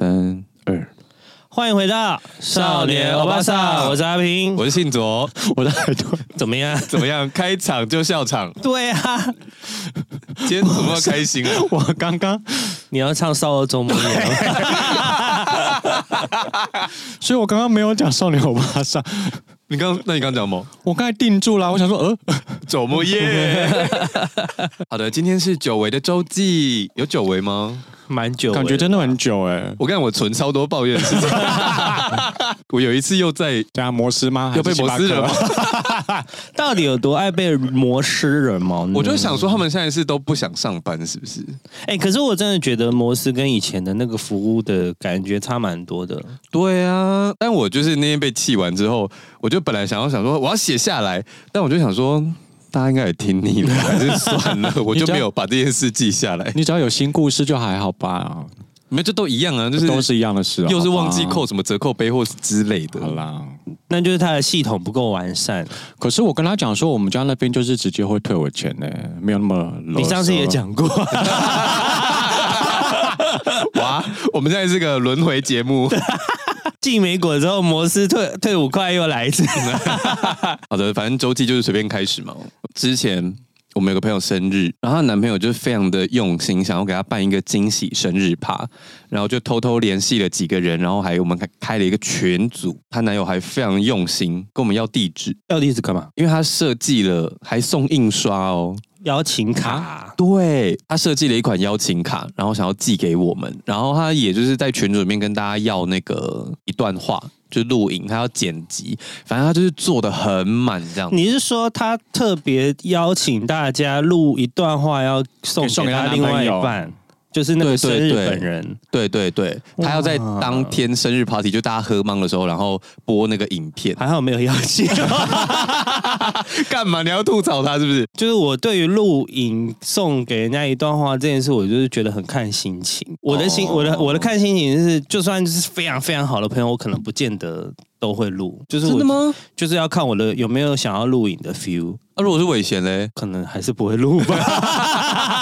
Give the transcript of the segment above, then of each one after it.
三二，欢迎回到少年欧巴桑，我是阿平，我是信卓，我的耳朵怎么样？怎么样？开场就笑场？对啊，今天怎么开心啊？我刚刚你要唱《少儿周末夜》，所以我刚刚没有讲少年欧巴桑。你刚，那你刚讲什么？我刚才定住了，我想说，呃，周末夜。好的，今天是久违的周记，有久违吗？蛮久，感觉真的很久哎。我跟你讲，我存超多抱怨的事情。我有一次又在加摩斯吗？又被摩斯人吗？到底有多爱被摩斯人吗？我就想说，他们现在是都不想上班，是不是？哎、欸，可是我真的觉得摩斯跟以前的那个服务的感觉差蛮多的。对啊，但我就是那天被气完之后，我就本来想要想说我要写下来，但我就想说。大家应该也听腻了，还是算了，我就没有把这件事记下来。你只要有新故事就还好吧？没有，这都一样啊，就是都是一样的事，又是忘记扣什么折扣杯或是之类的。好啦，那就是他的系统不够完善。可是我跟他讲说，我们家那边就是直接会退我钱呢，没有那么。你上次也讲过。哇，我们现在是个轮回节目。寄没果之后，摩斯退退五块又来一次。好的，反正周记就是随便开始嘛。之前我们有个朋友生日，然后她男朋友就非常的用心，想要给她办一个惊喜生日趴，然后就偷偷联系了几个人，然后还有我们开开了一个群组。她男友还非常用心跟我们要地址，要地址干嘛？因为他设计了，还送印刷哦。邀请卡，对，他设计了一款邀请卡，然后想要寄给我们，然后他也就是在群组里面跟大家要那个一段话，就录影，他要剪辑，反正他就是做的很满这样。你是说他特别邀请大家录一段话，要送送给他另外一半？就是那个生日本人，对对对，他要在当天生日 party，就大家喝茫的时候，然后播那个影片。还好没有邀请，干嘛？你要吐槽他是不是？就是我对于录影送给人家一段话这件事，我就是觉得很看心情。我的心，我的我的看心情是，就算是非常非常好的朋友，我可能不见得都会录。就是真的吗？就是要看我的有没有想要录影的 feel。那、啊、如果是伟贤嘞，可能还是不会录吧。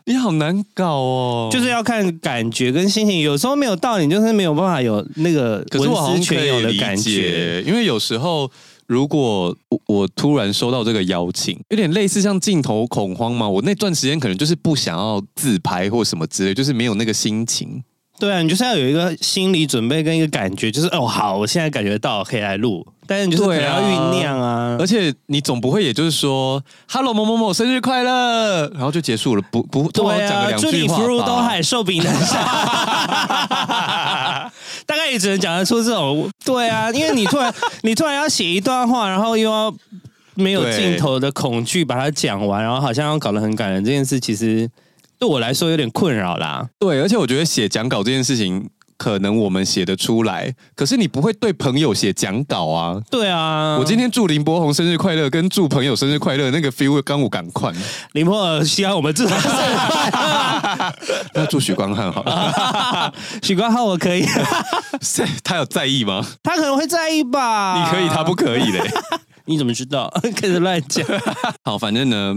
你好难搞哦，就是要看感觉跟心情，有时候没有道理，就是没有办法有那个文思泉涌的感觉。因为有时候，如果我突然收到这个邀请，有点类似像镜头恐慌嘛，我那段时间可能就是不想要自拍或什么之类，就是没有那个心情。对啊，你就是要有一个心理准备跟一个感觉，就是哦，好，我现在感觉到可以来录，但是你就是可能要酝酿啊，啊，而且你总不会也就是说，Hello 某某某生日快乐，然后就结束了，不不，对啊，祝你福如东海，吧寿比南山，大概也只能讲得出这种，对啊，因为你突然 你突然要写一段话，然后又要没有镜头的恐惧把它讲完，然后好像要搞得很感人，这件事其实。对我来说有点困扰啦。对，而且我觉得写讲稿这件事情，可能我们写得出来，可是你不会对朋友写讲稿啊。对啊，我今天祝林柏宏生日快乐，跟祝朋友生日快乐，那个 feel 刚我赶快。林柏宏希望我们祝他生日快乐。那祝许光汉好了。许光汉我可以。他有在意吗？他可能会在意吧。你可以，他不可以嘞。你怎么知道？开始乱讲。好，反正呢，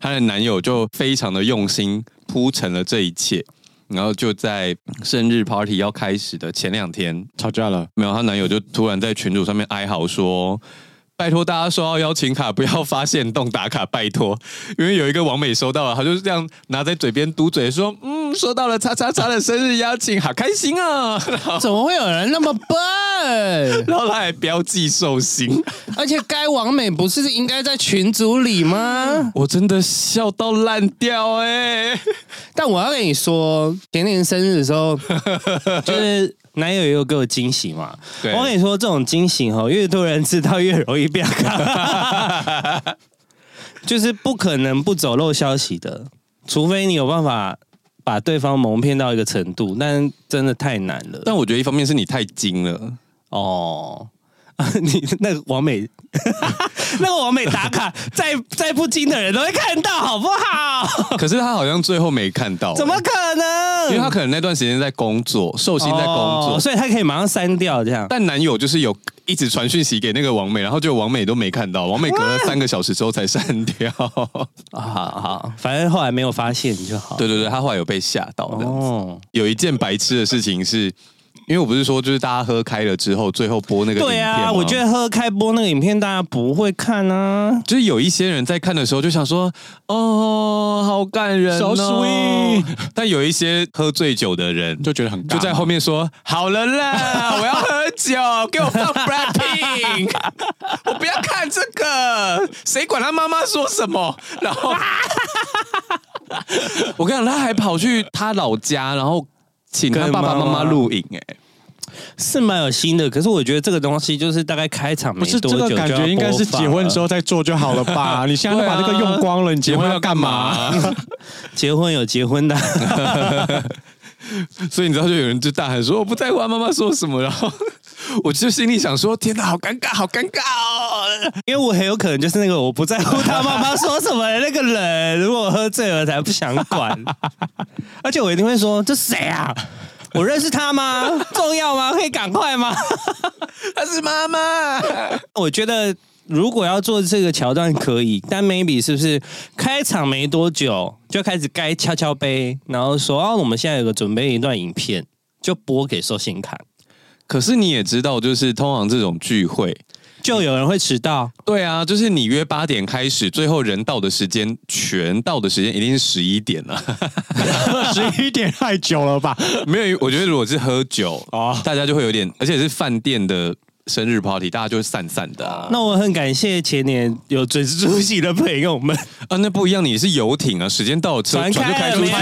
她的男友就非常的用心铺成了这一切，然后就在生日 party 要开始的前两天吵架了。没有，她男友就突然在群组上面哀嚎说。拜托大家收到邀请卡不要发现动打卡，拜托，因为有一个王美收到了，他就是这样拿在嘴边嘟嘴说：“嗯，收到了叉叉叉的生日邀请，好开心啊！” 怎么会有人那么笨？然后他还标记寿星，而且该王美不是应该在群组里吗？我真的笑到烂掉哎、欸！但我要跟你说，前年生日的时候，就是。男友也有给我惊喜嘛？对我跟你说，这种惊喜哦，越多人知道越容易变卡，就是不可能不走漏消息的，除非你有办法把对方蒙骗到一个程度，但真的太难了。但我觉得一方面是你太精了哦。你那个王美，那个王美打卡，在在不经的人都会看到，好不好？可是他好像最后没看到，怎么可能？因为他可能那段时间在工作，寿星在工作，哦，所以他可以马上删掉这样。但男友就是有一直传讯息给那个王美，然后就王美都没看到，王美隔了三个小时之后才删掉。好好，反正后来没有发现就好。对对对，他后来有被吓到这样子。哦，有一件白痴的事情是。因为我不是说，就是大家喝开了之后，最后播那个影片。对啊，我觉得喝开播那个影片，大家不会看啊。就是有一些人在看的时候，就想说：“哦，好感人哦。” So sweet。但有一些喝醉酒的人就觉得很，就在后面说：“好了啦，我要喝酒，给我放 Blackpink，我不要看这个，谁管他妈妈说什么？”然后 我跟你讲，他还跑去他老家，然后。请他爸爸妈妈录影，哎，是蛮有心的。可是我觉得这个东西就是大概开场没多久，不是这个感觉应该是结婚之后再做就好了吧？你现在把这个用光了，你结婚要干嘛？结婚有结婚的，所以你知道，就有人就大喊说：“我不在乎妈妈说什么。”然后我就心里想说：“天哪，好尴尬，好尴尬哦！”因为我很有可能就是那个我不在乎他妈妈说什么的那个人。如果我喝醉了，才不想管。而且我一定会说：“这谁啊？我认识他吗？重要吗？可以赶快吗？” 他是妈妈。我觉得如果要做这个桥段可以，但 maybe 是不是开场没多久就开始该敲敲杯，然后说：“哦，我们现在有个准备一段影片，就播给寿星看。”可是你也知道，就是通常这种聚会。就有人会迟到，对啊，就是你约八点开始，最后人到的时间，全到的时间一定是十一点了。十一点太久了吧？没有，我觉得如果是喝酒啊，大家就会有点，而且是饭店的生日 party，大家就会散散的啊。那我很感谢前年有准时出席的朋友们啊。那不一样，你是游艇啊，时间到了，车船就开出去，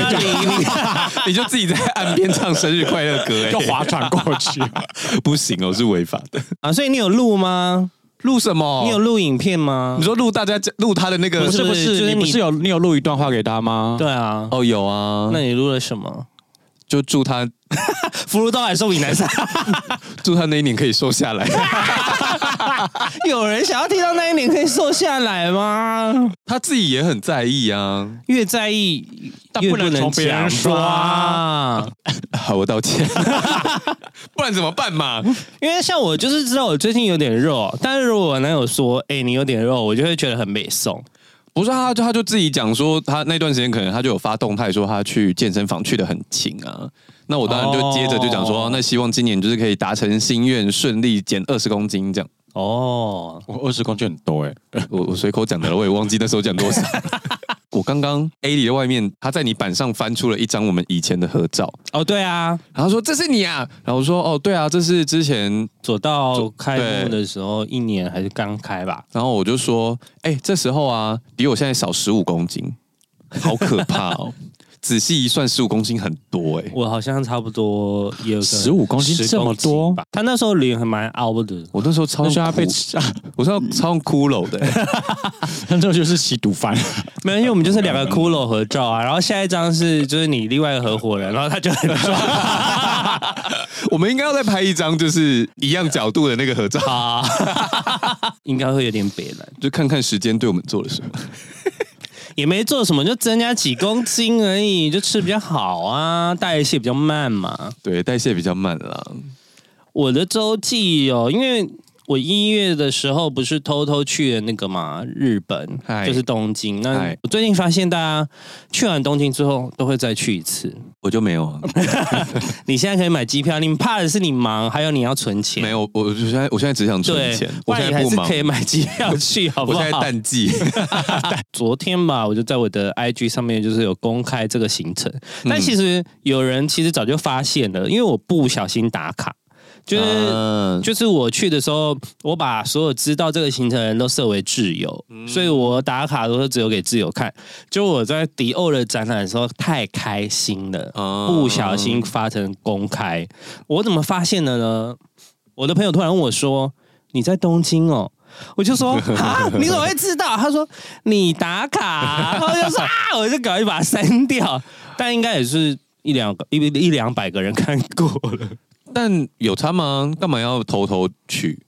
你就自己在岸边唱生日快乐歌，哎，就划船过去，不行哦，是违法的啊。所以你有录吗？录什么？你有录影片吗？你说录大家录他的那个？不是不是，就是你不是有你有录一段话给他吗？对啊，哦有啊。那你录了什么？就祝他 福如东海，寿比南山。祝他那一年可以瘦下来。有人想要听到那一年可以瘦下来吗？他自己也很在意啊，越在意越不能从别人说啊。好，我道歉。不然怎么办嘛？因为像我就是知道我最近有点肉，但是如果我男友说：“哎、欸，你有点肉”，我就会觉得很美送。不是他，他就自己讲说，他那段时间可能他就有发动态说他去健身房去的很勤啊。那我当然就接着就讲说，哦、那希望今年就是可以达成心愿，顺利减二十公斤这样。哦，我二十公斤很多哎，我我随口讲的了，我也忘记那时候讲多少。我刚刚 A 里的外面，他在你板上翻出了一张我们以前的合照。哦，对啊，然后说这是你啊，然后我说哦，对啊，这是之前左道开幕的时候，一年还是刚开吧。然后我就说，哎，这时候啊，比我现在少十五公斤，好可怕哦。仔细一算，十五公斤很多哎、欸，我好像差不多有十五公斤这么多吧。他那时候脸还蛮凹的，我那时候超像他被吃，我超超像骷髅的、欸，那时候就是吸毒犯。没有，因为我们就是两个骷髅合照啊。然后下一张是就是你另外一个合伙人，然后他就很 壮。我们应该要再拍一张就是一样角度的那个合照，应该会有点别了，就看看时间对我们做了什么。也没做什么，就增加几公斤而已，就吃比较好啊，代谢比较慢嘛。对，代谢比较慢啦。我的周记哦，因为。我一月的时候不是偷偷去了那个嘛，日本.就是东京。那我最近发现，大家去完东京之后都会再去一次，我就没有啊。你现在可以买机票，你怕的是你忙，还有你要存钱。没有，我我现在我现在只想存钱。我现在不忙，可以买机票去，好不好？我现在淡季。昨天吧，我就在我的 IG 上面就是有公开这个行程，但其实有人其实早就发现了，因为我不小心打卡。就是、uh, 就是我去的时候，我把所有知道这个行程的人都设为挚友，嗯、所以我打卡都是只有给挚友看。就我在迪欧的展览的时候太开心了，uh, 不小心发成公开。我怎么发现的呢？我的朋友突然问我说：“你在东京哦？”我就说：“ 啊，你怎么会知道？”他说：“你打卡。”然后就说：“啊，我就赶快把它删掉。”但应该也是一两个一一两百个人看过了。但有差吗？干嘛要偷偷去？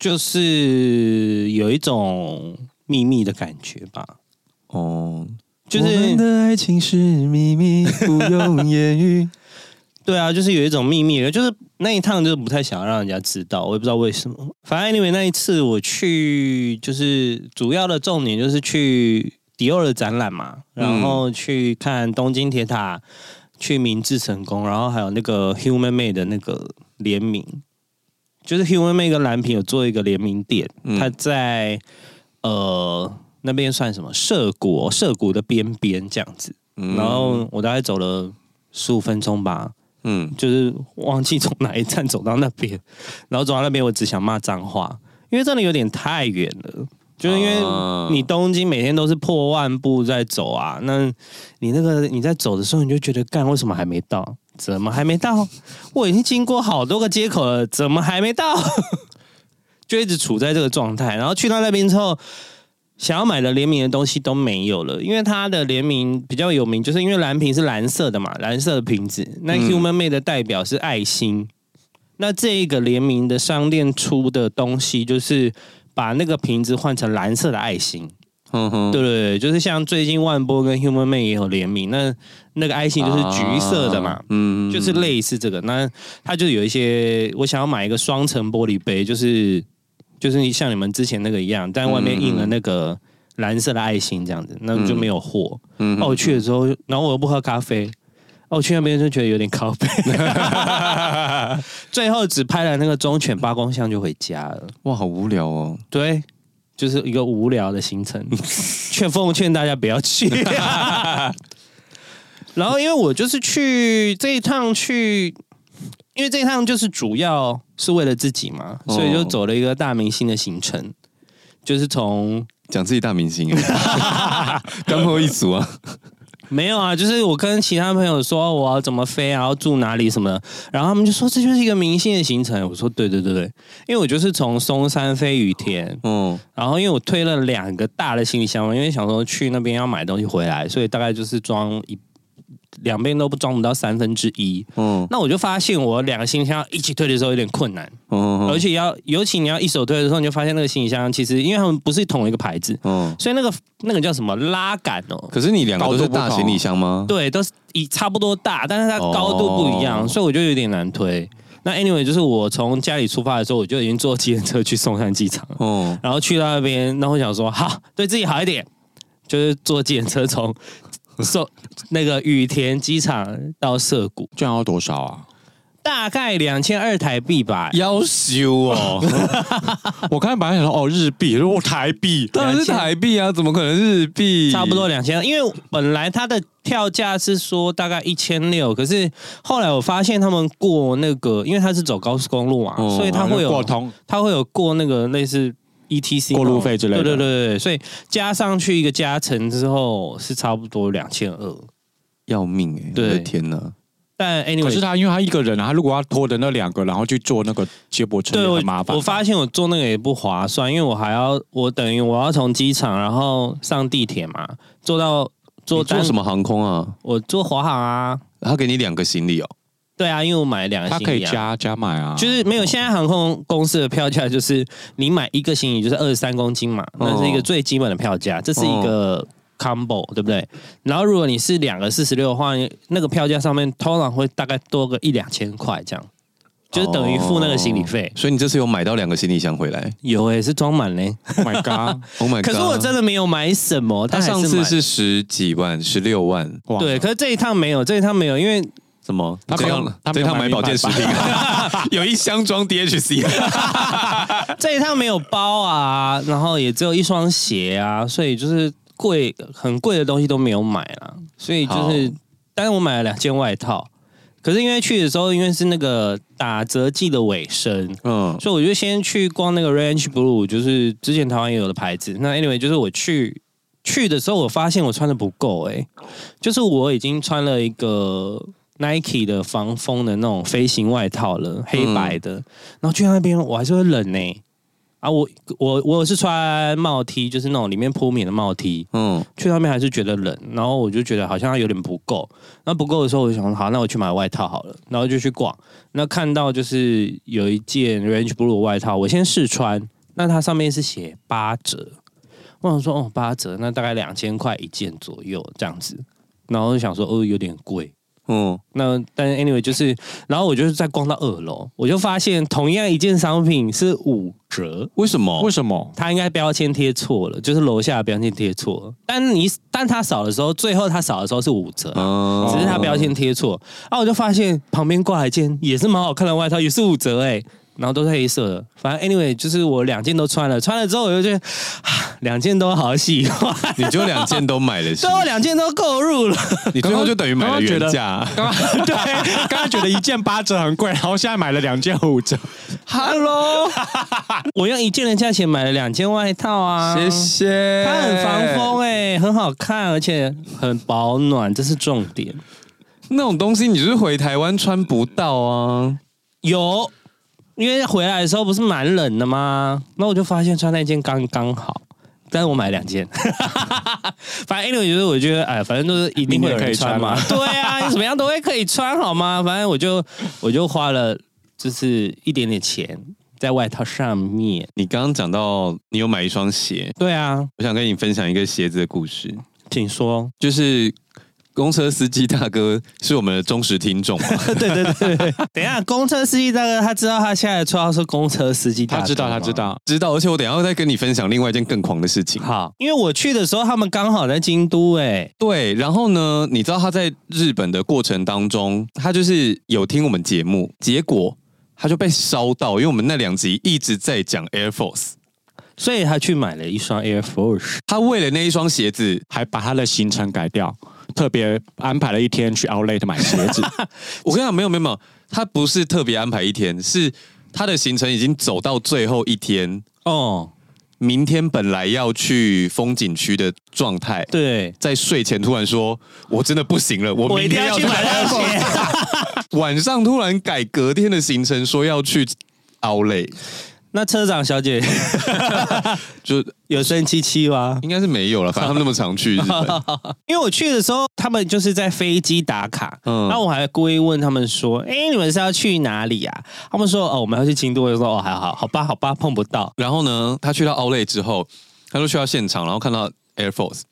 就是有一种秘密的感觉吧。哦，就是我们的爱情是秘密，不用言语。对啊，就是有一种秘密的，就是那一趟就是不太想让人家知道，我也不知道为什么。反正因为那一次我去，就是主要的重点就是去迪奥的展览嘛，然后去看东京铁塔，去明治成功，然后还有那个 Human Made 的那个联名，就是 Human Made 跟蓝瓶有做一个联名店，它在呃那边算什么涩谷，涩谷的边边这样子，然后我大概走了十五分钟吧。嗯，就是忘记从哪一站走到那边，然后走到那边，我只想骂脏话，因为真的有点太远了。就是因为你东京每天都是破万步在走啊，那你那个你在走的时候，你就觉得干，为什么还没到？怎么还没到？我已经经过好多个街口了，怎么还没到？就一直处在这个状态。然后去到那边之后。想要买的联名的东西都没有了，因为它的联名比较有名，就是因为蓝瓶是蓝色的嘛，蓝色的瓶子。那 Human Made 的代表是爱心，嗯、那这一个联名的商店出的东西，就是把那个瓶子换成蓝色的爱心。嗯哼，对对对，就是像最近万波跟 Human Made 也有联名，那那个爱心就是橘色的嘛，嗯，就是类似这个。那它就有一些，我想要买一个双层玻璃杯，就是。就是像你们之前那个一样，但外面印了那个蓝色的爱心这样子，那就没有货。嗯，哦，我去的时候，然后我又不喝咖啡，哦，我去那边就觉得有点靠北。最后只拍了那个忠犬八公像就回家了。哇，好无聊哦。对，就是一个无聊的行程，劝奉劝大家不要去。然后，因为我就是去这一趟去。因为这一趟就是主要是为了自己嘛，所以就走了一个大明星的行程，就是从讲自己大明星，刚好一组啊，没有啊，就是我跟其他朋友说我要怎么飞啊，要住哪里什么的，然后他们就说这就是一个明星的行程，我说对对对对，因为我就是从松山飞羽田，嗯，然后因为我推了两个大的行李箱嘛，因为想说去那边要买东西回来，所以大概就是装一。两边都不装不到三分之一，嗯，那我就发现我两个行李箱一起推的时候有点困难，嗯，而且要尤其你要一手推的时候，你就发现那个行李箱其实因为他们不是同一个牌子，嗯，所以那个那个叫什么拉杆哦。可是你两个都是大行李箱吗？对，都是一差不多大，但是它高度不一样，所以我就有点难推。那 anyway 就是我从家里出发的时候，我就已经坐计程车去松山机场，嗯，然后去到那边，然后我想说好对自己好一点，就是坐计程车从。说那个羽田机场到涩谷，这样要多少啊？大概两千二台币吧。要修哦！我刚才本来想说哦日币，如果台币当然是台币啊，怎么可能日币？差不多两千，因为本来它的票价是说大概一千六，可是后来我发现他们过那个，因为它是走高速公路嘛，嗯、所以它会有过通，它会有过那个类似。E T C 过路费之类的，对对对对，所以加上去一个加成之后是差不多两千二，要命哎！对，天哪！但 anyway，可是他因为他一个人啊，他如果要拖着那两个，然后去坐那个接驳车，对，很麻烦。我发现我坐那个也不划算，因为我还要我等于我要从机场然后上地铁嘛，坐到坐坐什么航空啊？我坐华航啊，他给你两个行李哦。对啊，因为我买了两个行李，他可以加加买啊。就是没有，现在航空公司的票价就是你买一个行李就是二十三公斤嘛，那是一个最基本的票价，这是一个 combo，对不对？然后如果你是两个四十六的话，那个票价上面通常会大概多个一两千块这样，就是等于付那个行李费。所以你这次有买到两个行李箱回来？有诶，是装满嘞。Oh my god！Oh my god！可是我真的没有买什么。他上次是十几万，十六万。对，可是这一趟没有，这一趟没有，因为。什么？他这样，这趟买保健食品，有一箱装 DHC。这一趟没有包啊，然后也只有一双鞋啊，所以就是贵很贵的东西都没有买了。所以就是，但是我买了两件外套。可是因为去的时候，因为是那个打折季的尾声，嗯，所以我就先去逛那个 Range Blue，就是之前台湾也有的牌子。那 Anyway，就是我去去的时候，我发现我穿的不够，哎，就是我已经穿了一个。Nike 的防风的那种飞行外套了，黑白的，嗯、然后去那边我还是会冷呢、欸。啊，我我我是穿帽 T，就是那种里面铺棉的帽 T，嗯，去那边还是觉得冷，然后我就觉得好像有点不够，那不够的时候我就想说好，那我去买外套好了，然后就去逛，那看到就是有一件 Range Blue 外套，我先试穿，那它上面是写八折，我想说哦八折，那大概两千块一件左右这样子，然后就想说哦有点贵。嗯，那但是 anyway 就是，然后我就是在逛到二楼，我就发现同样一件商品是五折，为什么？为什么？它应该标签贴错了，就是楼下的标签贴错了。但你但它扫的时候，最后它扫的时候是五折，嗯，只是它标签贴错。然后我就发现旁边挂一件也是蛮好看的外套，也是五折哎。然后都是黑色的，反正 anyway 就是我两件都穿了，穿了之后我就觉得两件都好喜欢，你就两件都买了，最后两件都购入了，你最后就等于买了原价。刚刚 对，刚刚觉得一件八折很贵，然后现在买了两件五折。Hello，我用一件的价钱买了两件外套啊，谢谢。它很防风哎、欸，很好看，而且很保暖，这是重点。那种东西你就是回台湾穿不到啊，有。因为回来的时候不是蛮冷的吗？那我就发现穿那件刚刚好，但是我买两件，反正 anyway 就是我觉得哎，反正都是一定会可以穿嘛。对啊，你怎么样都会可以穿好吗？反正我就我就花了就是一点点钱在外套上面。你刚刚讲到你有买一双鞋，对啊，我想跟你分享一个鞋子的故事，请说，就是。公车司机大哥是我们的忠实听众 吗？对对对对，等一下，公车司机大哥他知道他现在的绰号是公车司机大哥，他知道他知道知道，而且我等一下再跟你分享另外一件更狂的事情。好，因为我去的时候他们刚好在京都，哎，对，然后呢，你知道他在日本的过程当中，他就是有听我们节目，结果他就被烧到，因为我们那两集一直在讲 Air Force，所以他去买了一双 Air Force，他为了那一双鞋子，还把他的行程改掉。特别安排了一天去 Outlet 买鞋子。我跟你讲，没有没有没有，他不是特别安排一天，是他的行程已经走到最后一天哦。明天本来要去风景区的状态，对，在睡前突然说：“我真的不行了，我明天要去买鞋。” 晚上突然改隔天的行程，说要去 Outlet。那车长小姐 就 有生气气吗？应该是没有了，反正他们那么常去。因为我去的时候，他们就是在飞机打卡。嗯，然后我还故意问他们说：“哎，你们是要去哪里啊？”他们说：“哦，我们要去京都。”我就说：“哦，还好，好吧，好吧，碰不到。”然后呢，他去到 Outlet 之后，他就去到现场，然后看到 Air Force，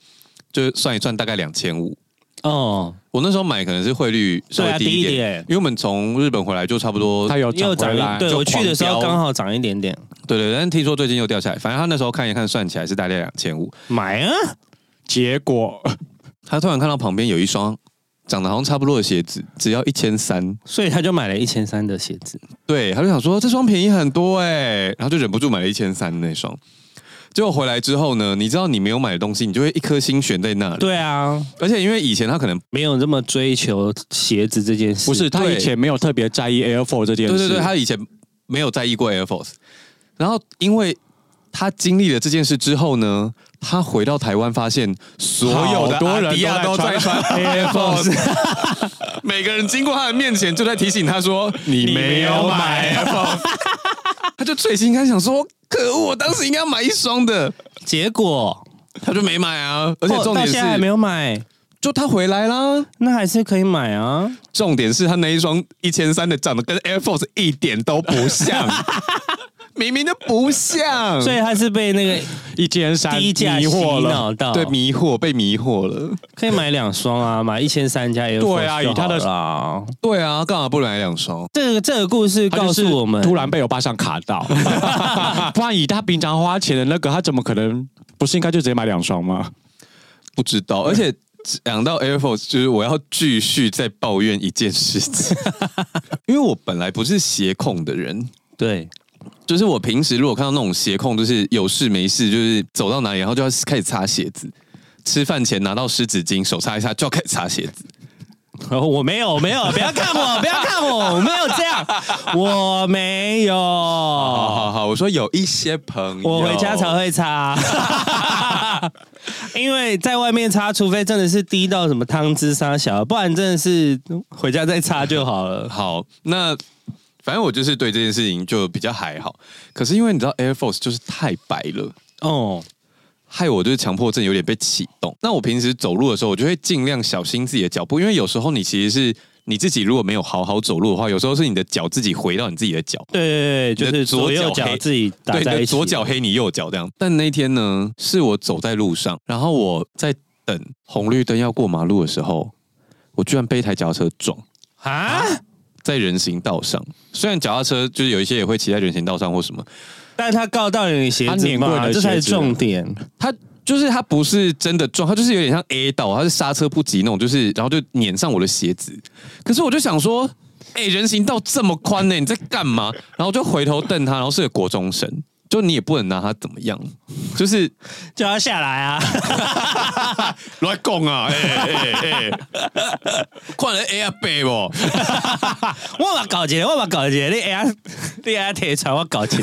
就算一算，大概两千五。哦，我那时候买可能是汇率稍微低一点，因为我们从日本回来就差不多，它有涨回来，对，我去的时候刚好涨一点点，对对，但是听说最近又掉下来，反正他那时候看一看，算起来是大概两千五，买啊，结果。他突然看到旁边有一双长得好像差不多的鞋子，只要一千三，所以他就买了一千三的鞋子，对，他就想说这双便宜很多哎，然后就忍不住买了一千三那双。结果回来之后呢，你知道你没有买的东西，你就会一颗心悬在那里。对啊，而且因为以前他可能没有这么追求鞋子这件事，不是他以前没有特别在意 Air Force 这件事。对对对，他以前没有在意过 Air Force。然后因为他经历了这件事之后呢，他回到台湾发现所有的阿迪亚都在穿 Air Force，每个人经过他的面前就在提醒他说：“你没有买 Air Force。”他就最心开想说。可恶！我当时应该要买一双的，结果他就没买啊。而且重点是现在还没有买，就他回来啦，那还是可以买啊。重点是他那一双一千三的，长得跟 Air Force 一点都不像，明明就不像，所以他是被那个一千三低价迷惑了，对，迷惑被迷惑了。可以买两双啊，买一千三加 Air Force 对啊，以他的啦，对啊，干嘛不买两双？这个这个故事告诉我们，突然被我爸上卡到。不然以他平常花钱的那个，他怎么可能不是应该就直接买两双吗？不知道。而且讲到 Air Force，就是我要继续再抱怨一件事情，因为我本来不是鞋控的人，对，就是我平时如果看到那种鞋控，就是有事没事，就是走到哪里然后就要开始擦鞋子，吃饭前拿到湿纸巾手擦一下就要开始擦鞋子。我没有，没有，不要看我，不要看我，我没有这样，我没有。好好好，我说有一些朋友，我回家才会擦，因为在外面擦，除非真的是滴到什么汤汁沙小，不然真的是回家再擦就好了。好，那反正我就是对这件事情就比较还好。可是因为你知道 Air Force 就是太白了哦，害我就是强迫症有点被启动。那我平时走路的时候，我就会尽量小心自己的脚步，因为有时候你其实是。你自己如果没有好好走路的话，有时候是你的脚自己回到你自己的脚。对对对，就是左右脚自己打在一起。左脚黑你右脚这样。但那天呢，是我走在路上，然后我在等红绿灯要过马路的时候，我居然被一台脚踏车撞啊！在人行道上，虽然脚踏车就是有一些也会骑在人行道上或什么，但是他告到你鞋子嘛，这才是重点。他。就是他不是真的撞，他就是有点像 A 道，他是刹车不及那种，就是然后就碾上我的鞋子。可是我就想说，哎、欸，人行道这么宽呢，你在干嘛？然后就回头瞪他，然后是个国中生，就你也不能拿他怎么样，就是叫他下来啊，来讲啊，哎 哎哎，换了 A 啊背不？我把搞钱，我把搞钱，你 A 啊，你 A 啊铁船我搞钱。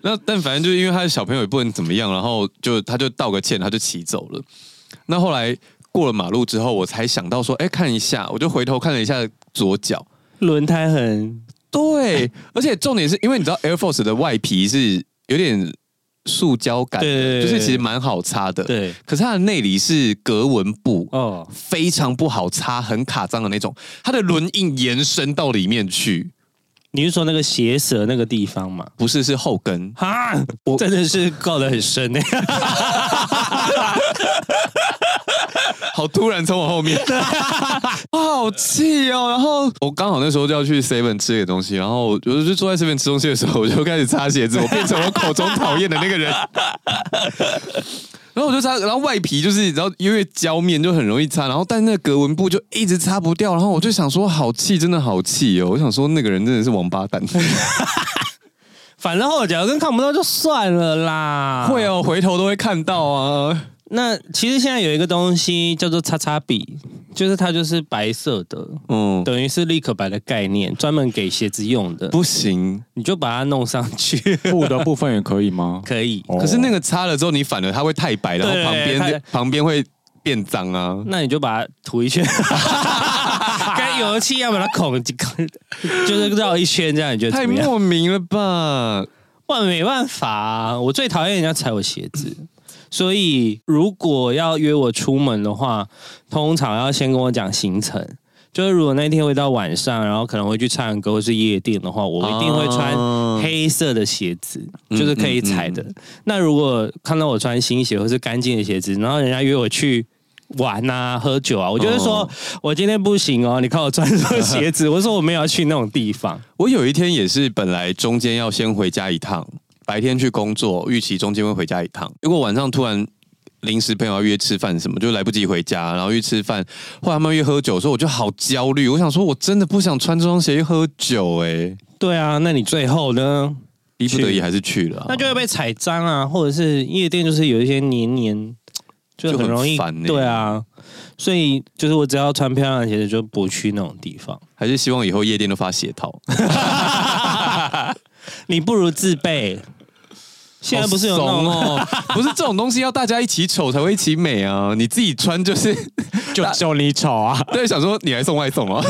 那但反正就是因为他的小朋友也不能怎么样，然后就他就道个歉，他就骑走了。那后来过了马路之后，我才想到说，哎，看一下，我就回头看了一下左脚，轮胎痕。对，而且重点是因为你知道 Air Force 的外皮是有点塑胶感的，对就是其实蛮好擦的。对，可是它的内里是格纹布，哦，非常不好擦，很卡脏的那种，它的轮印延伸到里面去。你是说那个鞋舌那个地方吗？不是，是后跟哈，我真的是告得很深呢。好突然从我后面，好气哦！然后我刚好那时候就要去 Seven 吃点东西，然后我就坐在 Seven 吃东西的时候，我就开始擦鞋子，我变成我口中讨厌的那个人。然后我就擦，然后外皮就是，然后因为胶面就很容易擦，然后但那个格纹布就一直擦不掉，然后我就想说，好气，真的好气哦！我想说，那个人真的是王八蛋。反正后脚跟看不到就算了啦，会哦，回头都会看到啊。那其实现在有一个东西叫做擦擦笔，就是它就是白色的，嗯，等于是立可白的概念，专门给鞋子用的。不行，你就把它弄上去，布的部分也可以吗？可以。可是那个擦了之后，你反而它会太白，然后旁边旁边会变脏啊。那你就把它涂一圈，跟油漆要把它孔就是绕一圈，这样你觉得太莫名了吧？我没办法啊，我最讨厌人家踩我鞋子。所以，如果要约我出门的话，通常要先跟我讲行程。就是如果那天会到晚上，然后可能会去唱歌或是夜店的话，我一定会穿黑色的鞋子，就是可以踩的。那如果看到我穿新鞋或是干净的鞋子，然后人家约我去玩啊、喝酒啊，我就会说我今天不行哦，你看我穿什么鞋子。我说我没有要去那种地方。我有一天也是本来中间要先回家一趟。白天去工作，预期中间会回家一趟。如果晚上突然临时朋友要约吃饭什么，就来不及回家，然后约吃饭，或他们约喝酒的时候，我就好焦虑。我想说，我真的不想穿这双鞋去喝酒，哎。对啊，那你最后呢？逼不得已还是去了，那就会被踩脏啊，或者是夜店就是有一些黏黏，就很容易。对啊，所以就是我只要穿漂亮的鞋子，就不去那种地方。还是希望以后夜店都发鞋套。你不如自备。现在不是有哦，不是这种东西要大家一起丑才会一起美啊！你自己穿就是 就就你丑啊！对，想说你来送外送哦，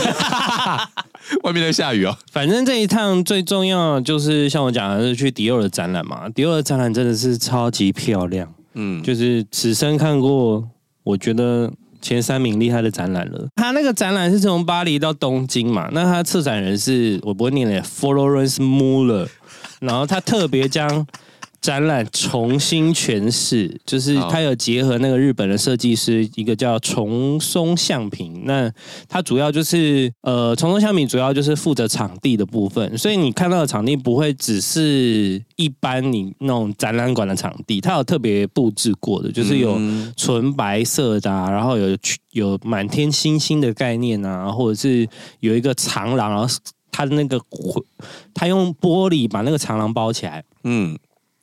外面在下雨哦。反正这一趟最重要就是像我讲的是去迪奥的展览嘛，迪奥的展览真的是超级漂亮，嗯，就是此生看过我觉得前三名厉害的展览了。他那个展览是从巴黎到东京嘛，那他策展人是我不会念的 Florence Muller，然后他特别将。展览重新诠释，就是它有结合那个日本的设计师，一个叫重松相平。那它主要就是呃，重松相平主要就是负责场地的部分，所以你看到的场地不会只是一般你那种展览馆的场地，它有特别布置过的，就是有纯白色的啊，然后有有满天星星的概念啊，或者是有一个长廊，然后它的那个它用玻璃把那个长廊包起来，嗯。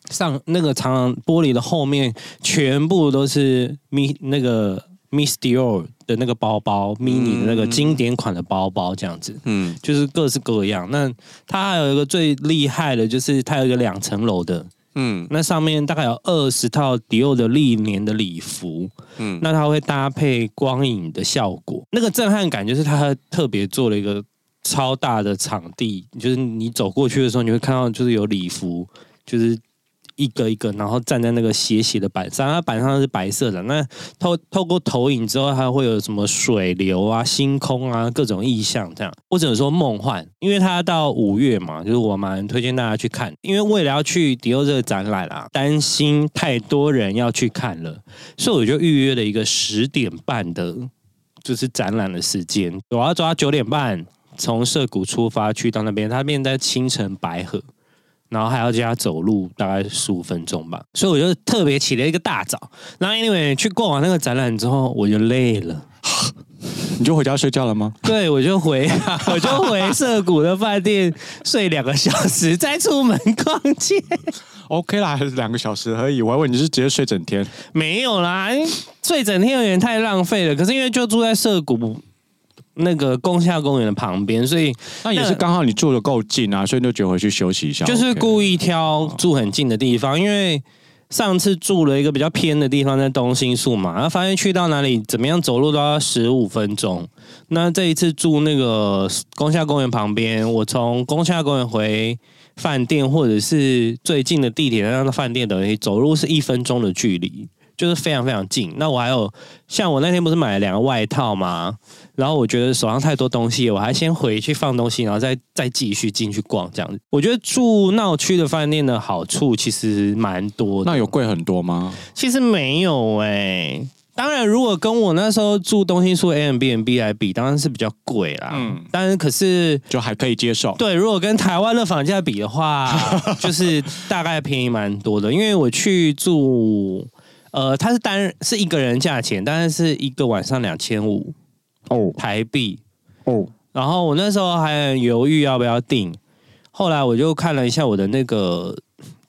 上那个长廊玻璃的后面，全部都是 Mi 那个 Miss Dior 的那个包包，mini 的那个经典款的包包，这样子，嗯，就是各式各样。那它还有一个最厉害的，就是它有一个两层楼的，嗯，那上面大概有二十套迪奥的历年的礼服，嗯，那它会搭配光影的效果，那个震撼感就是它特别做了一个。超大的场地，就是你走过去的时候，你会看到就是有礼服，就是。一个一个，然后站在那个斜斜的板上，它板上是白色的。那透透过投影之后，还会有什么水流啊、星空啊，各种意象这样。或者说梦幻，因为它到五月嘛，就是我蛮推荐大家去看。因为为了要去迪欧这个展览啊，担心太多人要去看了，所以我就预约了一个十点半的，就是展览的时间。我要抓九点半从涩谷出发去到那边，它那边在清晨白河。然后还要加走路，大概十五分钟吧，所以我就特别起了一个大早。然后因为去逛完那个展览之后，我就累了，你就回家睡觉了吗？对，我就回，我就回涩谷的饭店睡两个小时，再出门逛街。OK 啦，还是两个小时而已。我还以为你是直接睡整天，没有啦，睡整天有点太浪费了。可是因为就住在涩谷。那个宫下公园的旁边，所以那也是刚好你住的够近啊，所以就觉得回去休息一下。就是故意挑住很近的地方，因为上次住了一个比较偏的地方，在东新宿嘛，然后发现去到哪里怎么样走路都要十五分钟。那这一次住那个宫下公园旁边，我从宫下公园回饭店或者是最近的地铁那个饭店，等于走路是一分钟的距离。就是非常非常近。那我还有像我那天不是买了两个外套吗？然后我觉得手上太多东西，我还先回去放东西，然后再再继续进去逛这样子。我觉得住闹区的饭店的好处其实蛮多的。那有贵很多吗？其实没有哎、欸。当然，如果跟我那时候住东新宿 Airbnb 来比，当然是比较贵啦。嗯，但是可是就还可以接受。对，如果跟台湾的房价比的话，就是大概便宜蛮多的。因为我去住。呃，它是单是一个人价钱，但是是一个晚上两千五哦台币哦。然后我那时候还犹豫要不要订，后来我就看了一下我的那个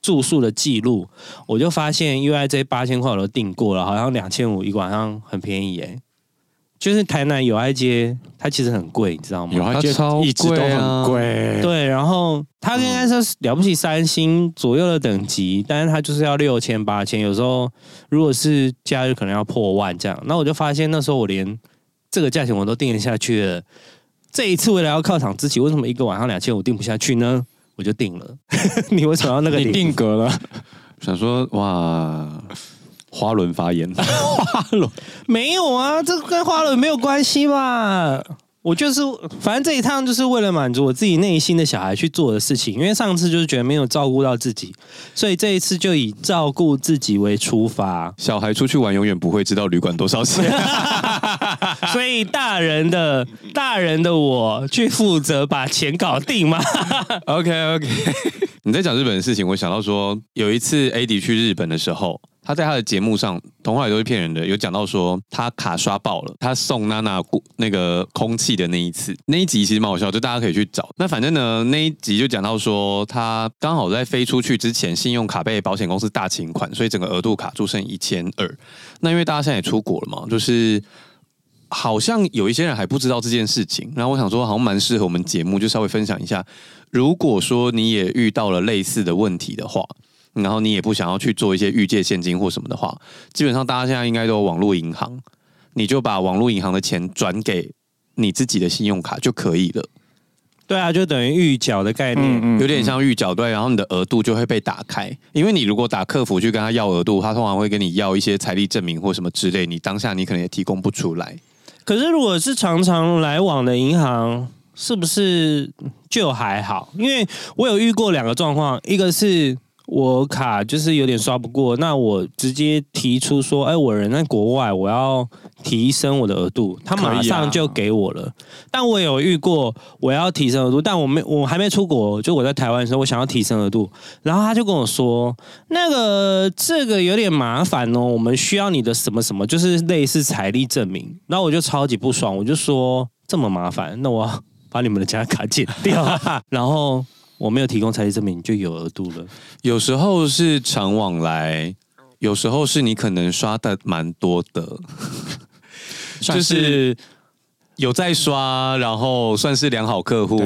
住宿的记录，我就发现 UIJ 八千块我都订过了，好像两千五一个晚上很便宜耶。就是台南友爱街，它其实很贵，你知道吗？友爱街超一直都很贵。对，然后它应该是了不起三星左右的等级，但是它就是要六千八千，有时候如果是假日可能要破万这样。那我就发现那时候我连这个价钱我都定得下去了。这一次为了要犒赏自己，为什么一个晚上两千五定不下去呢？我就定了。你为什么要那个？你定格了？想说哇。花轮发言，花轮没有啊，这跟花轮没有关系吧？我就是，反正这一趟就是为了满足我自己内心的小孩去做的事情。因为上次就是觉得没有照顾到自己，所以这一次就以照顾自己为出发。小孩出去玩永远不会知道旅馆多少钱，所以大人的大人的我去负责把钱搞定嘛。OK OK，你在讲日本的事情，我想到说有一次 AD 去日本的时候。他在他的节目上，童话里都是骗人的。有讲到说他卡刷爆了，他送娜娜那个空气的那一次，那一集其实蛮好笑，就大家可以去找。那反正呢，那一集就讲到说他刚好在飞出去之前，信用卡被保险公司大清款，所以整个额度卡住剩一千二。那因为大家现在也出国了嘛，就是好像有一些人还不知道这件事情。然后我想说，好像蛮适合我们节目，就稍微分享一下。如果说你也遇到了类似的问题的话。然后你也不想要去做一些预借现金或什么的话，基本上大家现在应该都有网络银行，你就把网络银行的钱转给你自己的信用卡就可以了。对啊，就等于预缴的概念，嗯嗯嗯，有点像预缴对。然后你的额度就会被打开，因为你如果打客服去跟他要额度，他通常会跟你要一些财力证明或什么之类，你当下你可能也提供不出来。可是如果是常常来往的银行，是不是就还好？因为我有遇过两个状况，一个是。我卡就是有点刷不过，那我直接提出说，哎，我人在国外，我要提升我的额度，他马上就给我了。但我有遇过，我要提升额度，但我没，我还没出国，就我在台湾的时候，我想要提升额度，然后他就跟我说，那个这个有点麻烦哦，我们需要你的什么什么，就是类似财力证明。然后我就超级不爽，我就说这么麻烦，那我要把你们的家卡剪掉，然后。我没有提供财力证明，就有额度了。有时候是常往来，有时候是你可能刷的蛮多的，就是有在刷，然后算是良好客户。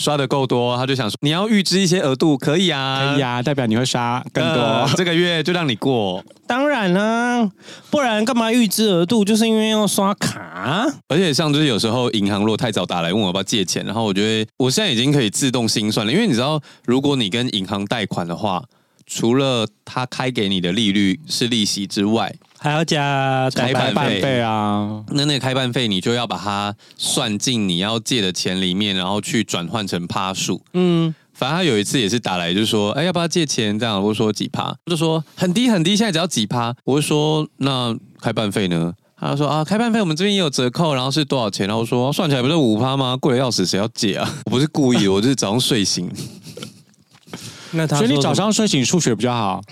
刷的够多，他就想说你要预支一些额度，可以啊，可以啊，代表你会刷更多，呃、这个月就让你过。当然啦、啊，不然干嘛预支额度？就是因为要刷卡。而且像就是有时候银行如果太早打来问我要不要借钱，然后我觉得我现在已经可以自动心算了，因为你知道，如果你跟银行贷款的话，除了他开给你的利率是利息之外，还要加开办费啊。那那个开办费你就要把它算进你要借的钱里面，然后去转换成趴数。嗯。反正他有一次也是打来，就说：“哎，要不要借钱？”这样我就说几趴，我就说很低很低，现在只要几趴。我就说那开办费呢？他就说啊，开办费我们这边也有折扣，然后是多少钱？然后我说算起来不是五趴吗？贵的要死，谁要借啊？我不是故意，我就是早上睡醒。那他所以你早上睡醒数学比较好？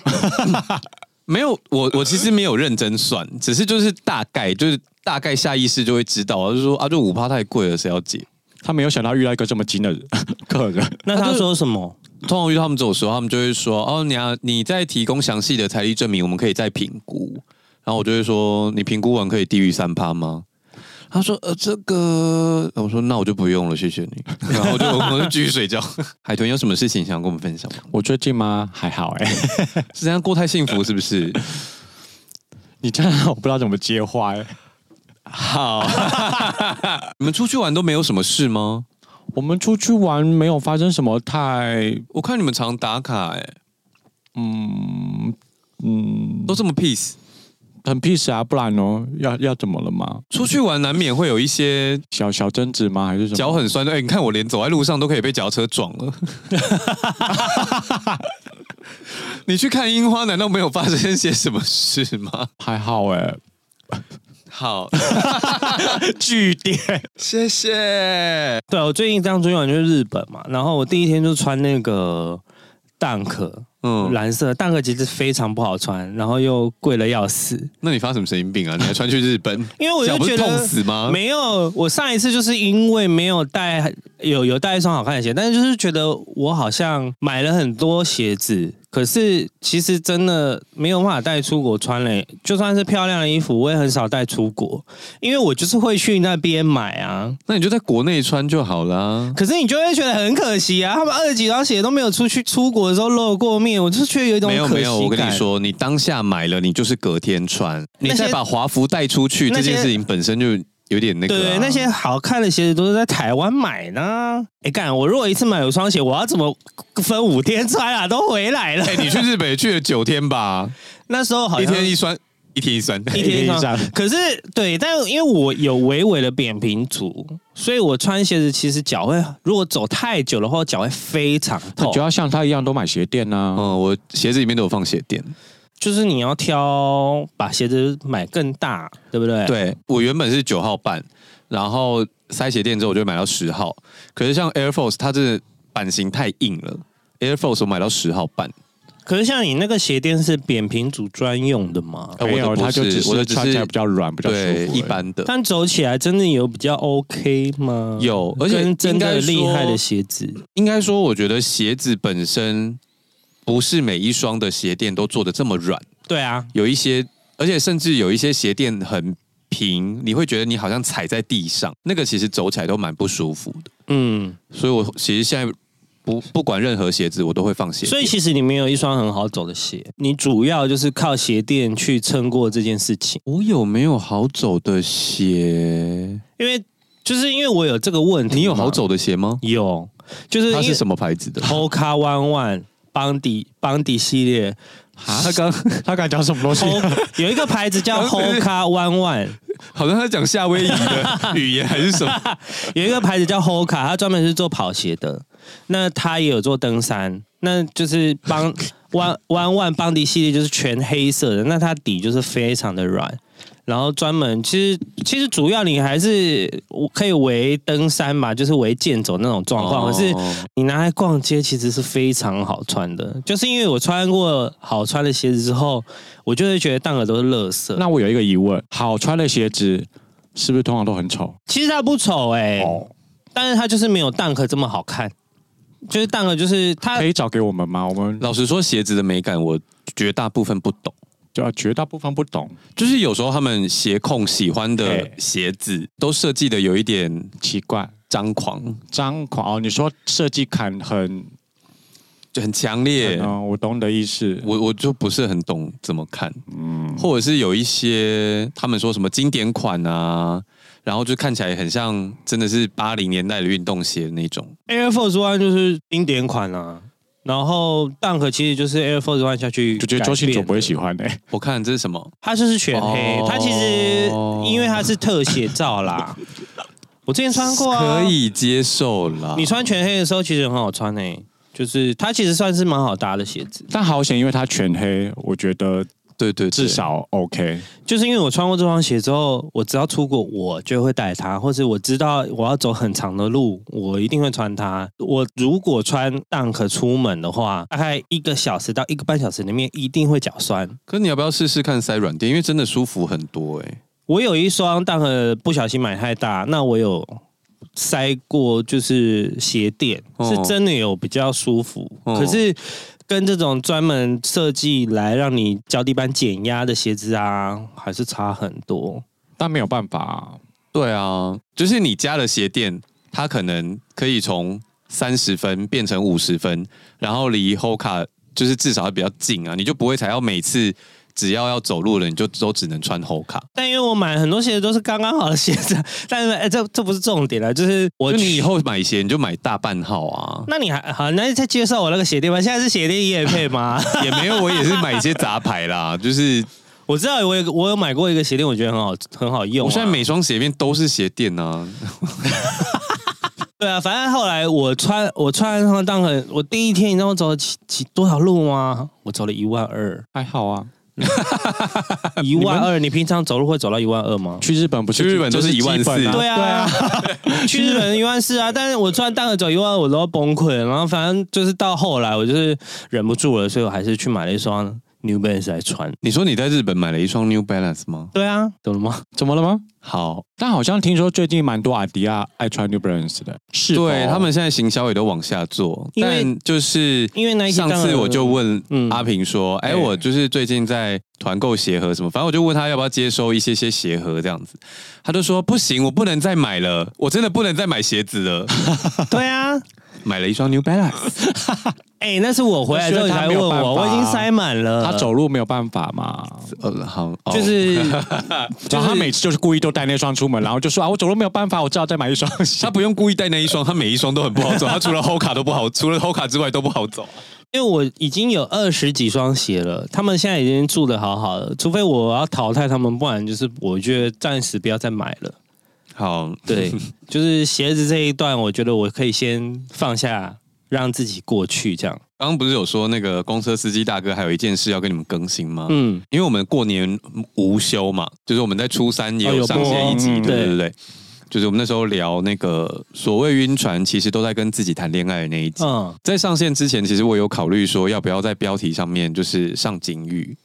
没有，我我其实没有认真算，只是就是大概就是大概下意识就会知道，就是说啊，就五趴太贵了，谁要借？他没有想到遇到一个这么精的人 客人，那他说什么？通常遇到他们走的时候，他们就会说：“哦，你要你再提供详细的财力证明，我们可以再评估。”然后我就会说：“你评估完可以低于三趴吗？”他说：“呃，这个……”我说：“那我就不用了，谢谢你。”然后我就我就继续睡觉。海豚有什么事情想跟我们分享吗？我最近吗？还好哎、欸，是这样过太幸福是不是？你这样我不知道怎么接话哎、欸。好，你们出去玩都没有什么事吗？我们出去玩没有发生什么太……我看你们常打卡、欸，哎，嗯嗯，都这么 peace，很 peace 啊，不然哦？要要怎么了吗？出去玩难免会有一些小小争执吗？还是什么？脚很酸的？哎、欸，你看我连走在路上都可以被脚车撞了。你去看樱花，难道没有发生些什么事吗？还好哎、欸。好，据点，谢谢。对，我最近一张出去玩就是日本嘛，然后我第一天就穿那个 Dunk，嗯，蓝色 Dunk 其实非常不好穿，然后又贵了要死。那你发什么神经病啊？你还穿去日本？因为我就觉得痛死吗？没有，我上一次就是因为没有带，有有带一双好看的鞋，但是就是觉得我好像买了很多鞋子。可是其实真的没有办法带出国穿嘞，就算是漂亮的衣服，我也很少带出国，因为我就是会去那边买啊。那你就在国内穿就好啦。可是你就会觉得很可惜啊，他们二十几双鞋都没有出去出国的时候露过面，我就是觉得有一种。没有没有，我跟你说，你当下买了，你就是隔天穿，你再把华服带出去，这件事情本身就。有点那个、啊，对，那些好看的鞋子都是在台湾买呢。哎，干，我如果一次买五双鞋，我要怎么分五天穿啊？都回来了。哎，你去日本去了九天吧？那时候好像一天一双，一天一双，一天一双。可是对，但因为我有微微的扁平足，所以我穿鞋子其实脚会，如果走太久的话，脚会非常痛。就要像他一样都买鞋垫呢、啊。嗯，我鞋子里面都有放鞋垫。就是你要挑，把鞋子买更大，对不对？对，我原本是九号半，然后塞鞋垫之后我就买到十号。可是像 Air Force，它这个版型太硬了，Air Force 我买到十号半。可是像你那个鞋垫是扁平足专用的吗？没有，它就只是穿起来比较软，比较舒服，一般的。但走起来真的有比较 OK 吗？有，而且真的厉害的鞋子，应该说，我觉得鞋子本身。不是每一双的鞋垫都做的这么软，对啊，有一些，而且甚至有一些鞋垫很平，你会觉得你好像踩在地上，那个其实走起来都蛮不舒服的。嗯，所以我其实现在不不管任何鞋子，我都会放鞋。所以其实你没有一双很好走的鞋，你主要就是靠鞋垫去撑过这件事情。我有没有好走的鞋？因为就是因为我有这个问题。你有好走的鞋吗？有，就是它是什么牌子的？Hoka One One。邦迪邦迪系列，他刚他刚讲什么东西？有一个牌子叫 Hoka One One，好像他讲夏威夷的语言还是什么？有一个牌子叫 Hoka，他专门是做跑鞋的。那他也有做登山，那就是邦 One One One 邦迪系列就是全黑色的，那它底就是非常的软。然后专门其实其实主要你还是可以为登山嘛，就是为健走那种状况。可是你拿来逛街其实是非常好穿的，就是因为我穿过好穿的鞋子之后，我就会觉得当的都是垃圾。那我有一个疑问，好穿的鞋子是不是通常都很丑？其实它不丑哎、欸，哦、但是它就是没有 Dunk 这么好看。就是 Dunk 就是它可以找给我们吗？我们老实说，鞋子的美感我绝大部分不懂。对啊，绝大部分不懂，就是有时候他们鞋控喜欢的鞋子都设计的有一点奇怪，张狂，张狂哦！你说设计感很就很强烈，嗯，我懂你的意思，我我就不是很懂怎么看，嗯，或者是有一些他们说什么经典款啊，然后就看起来很像真的是八零年代的运动鞋那种，Air Force One 就是经典款啊。然后 Dunk 其实就是 Air Force One 下去，就觉得周信总不会喜欢诶、欸。我看这是什么？它就是全黑，它、哦、其实因为它是特写照啦。我之前穿过、啊，可以接受啦。你穿全黑的时候其实很好穿诶、欸，就是它其实算是蛮好搭的鞋子。但好险，因为它全黑，我觉得。对对，至少 OK，就是因为我穿过这双鞋之后，我只要出国，我就会带它，或是我知道我要走很长的路，我一定会穿它。我如果穿 Dunk 出门的话，大概一个小时到一个半小时里面一定会脚酸。可是你要不要试试看塞软垫？因为真的舒服很多哎。我有一双 Dunk 不小心买太大，那我有塞过，就是鞋垫是真的有比较舒服，可是。跟这种专门设计来让你脚底板减压的鞋子啊，还是差很多。但没有办法，对啊，就是你加了鞋垫，它可能可以从三十分变成五十分，然后离 Hoka 就是至少比较近啊，你就不会踩到每次。只要要走路了，你就都只能穿 Hoka。但因为我买很多鞋子都是刚刚好的鞋子，但是哎，这这不是重点了，就是我就你以后买鞋你就买大半号啊。那你还好，那你再介绍我那个鞋垫吧。现在是鞋垫也配吗？也没有，我也是买一些杂牌啦。就是我知道我有我有买过一个鞋垫，我觉得很好很好用啊。我现在每双鞋面都是鞋垫啊。对啊，反正后来我穿我穿上当很，我第一天你知道我走了几几多少路吗？我走了一万二，还好啊。一万二，你平常走路会走到一万二吗？去日本不是去日本都是一万四，对啊，去日本一万四啊！但是我穿单个走一万二，我都要崩溃。然后反正就是到后来，我就是忍不住了，所以我还是去买了一双。New Balance 来穿，你说你在日本买了一双 New Balance 吗？对啊，懂了吗？怎么了吗？好，但好像听说最近蛮多阿迪亚爱穿 New Balance 的，是对他们现在行销也都往下做，因为就是因为那上次我就问阿平说，哎、嗯欸，我就是最近在团购鞋盒什么，反正我就问他要不要接收一些些鞋盒这样子，他就说不行，我不能再买了，我真的不能再买鞋子了。对啊。买了一双 New Balance，哎、欸，那是我回来之后才问我，我已经塞满了。他走路没有办法嘛？呃，好，就是，然后他每次就是故意都带那双出门，然后就说啊，我走路没有办法，我只好再买一双。他不用故意带那一双，他每一双都很不好走，他除了 Hoka 都不好，除了 Hoka 之外都不好走。因为我已经有二十几双鞋了，他们现在已经住的好好的，除非我要淘汰他们，不然就是我觉得暂时不要再买了。好，对，就是鞋子这一段，我觉得我可以先放下，让自己过去。这样，刚刚不是有说那个公车司机大哥还有一件事要跟你们更新吗？嗯，因为我们过年无休嘛，就是我们在初三也有上线一集，哦、对对对，就是我们那时候聊那个所谓晕船，其实都在跟自己谈恋爱的那一集。嗯，在上线之前，其实我有考虑说要不要在标题上面就是上警语。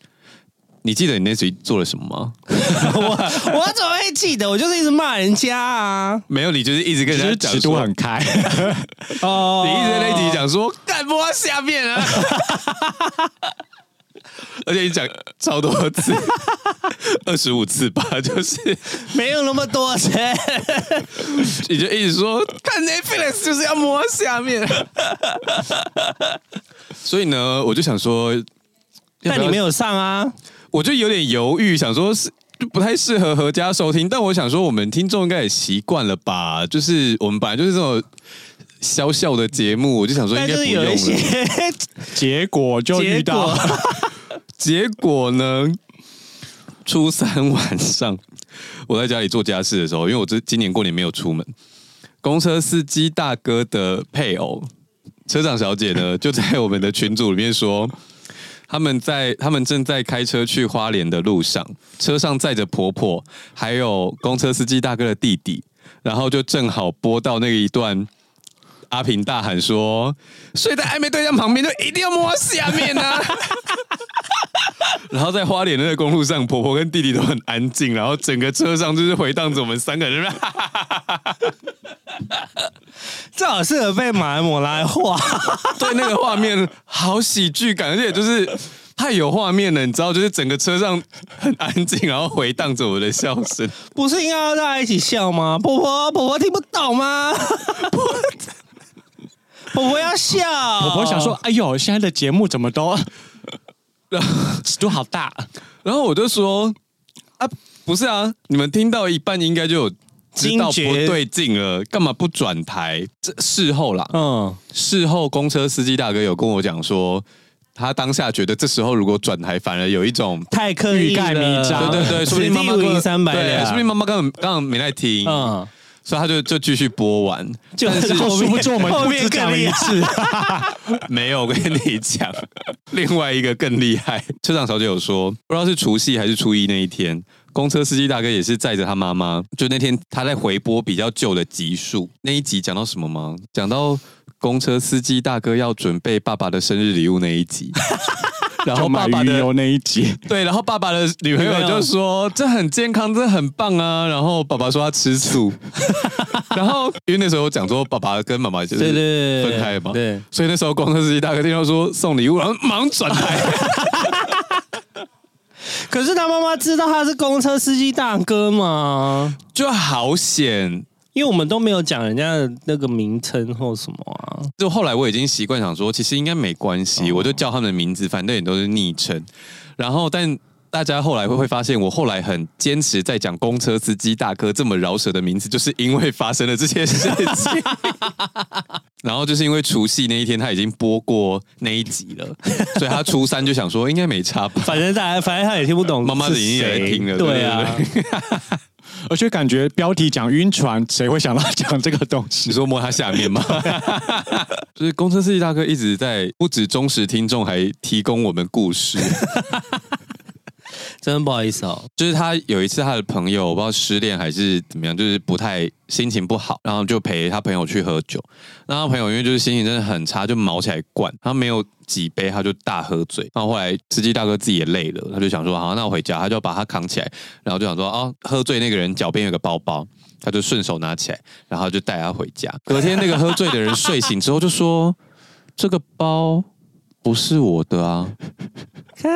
你记得你那时做了什么吗？我我怎么会记得？我就是一直骂人家啊！没有，你就是一直跟人家讲，尺度很开。哦，你一直在那一集讲说干不往下面啊！而且你讲超多次，二十五次吧，就是没有那么多次。你就一直说看 Netflix 就是要摸下面。所以呢，我就想说，但你没有上啊。我就有点犹豫，想说是不太适合合家收听，但我想说我们听众应该也习惯了吧？就是我们本来就是这种小小的节目，我就想说应该不用了。结果就遇到，结果呢？初三晚上我在家里做家事的时候，因为我这今年过年没有出门，公车司机大哥的配偶车长小姐呢，就在我们的群组里面说。他们在他们正在开车去花莲的路上，车上载着婆婆，还有公车司机大哥的弟弟，然后就正好播到那一段，阿平大喊说：“睡在暧昧对象旁边就一定要摸下面啊！” 然后在花莲的那个公路上，婆婆跟弟弟都很安静，然后整个车上就是回荡着我们三个人。这好适合被马来貘来画，对那个画面好喜剧感，而且就是太有画面了，你知道，就是整个车上很安静，然后回荡着我的笑声。不是应该要大家一起笑吗？婆婆，婆婆听不懂吗？婆婆要笑。婆婆想说：“哎呦，现在的节目怎么都 尺度好大？”然后我就说：“啊，不是啊，你们听到一半应该就有知道不对劲了，干嘛不转台？这事后啦，嗯，事后公车司机大哥有跟我讲说。”他当下觉得这时候如果转台，反而有一种太刻意了，对对对，说不定妈妈赢三百，对，说不定妈妈刚刚刚刚没在听，嗯，所以他就就继续播完，就是殊不知我们不止讲了一次，没有，我跟你讲，另外一个更厉害，车长小姐有说，不知道是除夕还是初一那一天，公车司机大哥也是载着他妈妈，就那天他在回播比较旧的集数，那一集讲到什么吗？讲到。公车司机大哥要准备爸爸的生日礼物那一集，然后爸爸的那一集，对，然后爸爸的女朋友就说这很健康，这很棒啊。然后爸爸说他吃素，然后因为那时候讲说爸爸跟妈妈就是分开嘛，对，所以那时候公车司机大哥听到说送礼物，然后马上转台。可是他妈妈知道他是公车司机大哥吗？就好险。因为我们都没有讲人家的那个名称或什么啊，就后来我已经习惯想说，其实应该没关系，哦、我就叫他们的名字，反正也都是昵称。然后，但大家后来会会发现，我后来很坚持在讲公车司机大哥这么饶舌的名字，就是因为发生了这些事情。然后就是因为除夕那一天他已经播过那一集了，所以他初三就想说应该没差吧，反正大家反正他也听不懂，妈妈的已经也来听了，对啊。对对对而且感觉标题讲晕船，谁会想到讲这个东西？你说摸他下面吗？就是公车司机大哥一直在不止忠实听众，还提供我们故事。真的不好意思哦，就是他有一次他的朋友，我不知道失恋还是怎么样，就是不太心情不好，然后就陪他朋友去喝酒。然后朋友因为就是心情真的很差，就毛起来灌，他没有几杯他就大喝醉。然后后来司机大哥自己也累了，他就想说好，那我回家，他就把他扛起来，然后就想说哦，喝醉那个人脚边有个包包，他就顺手拿起来，然后就带他回家。隔天那个喝醉的人睡醒之后就说这个包。不是我的啊！看，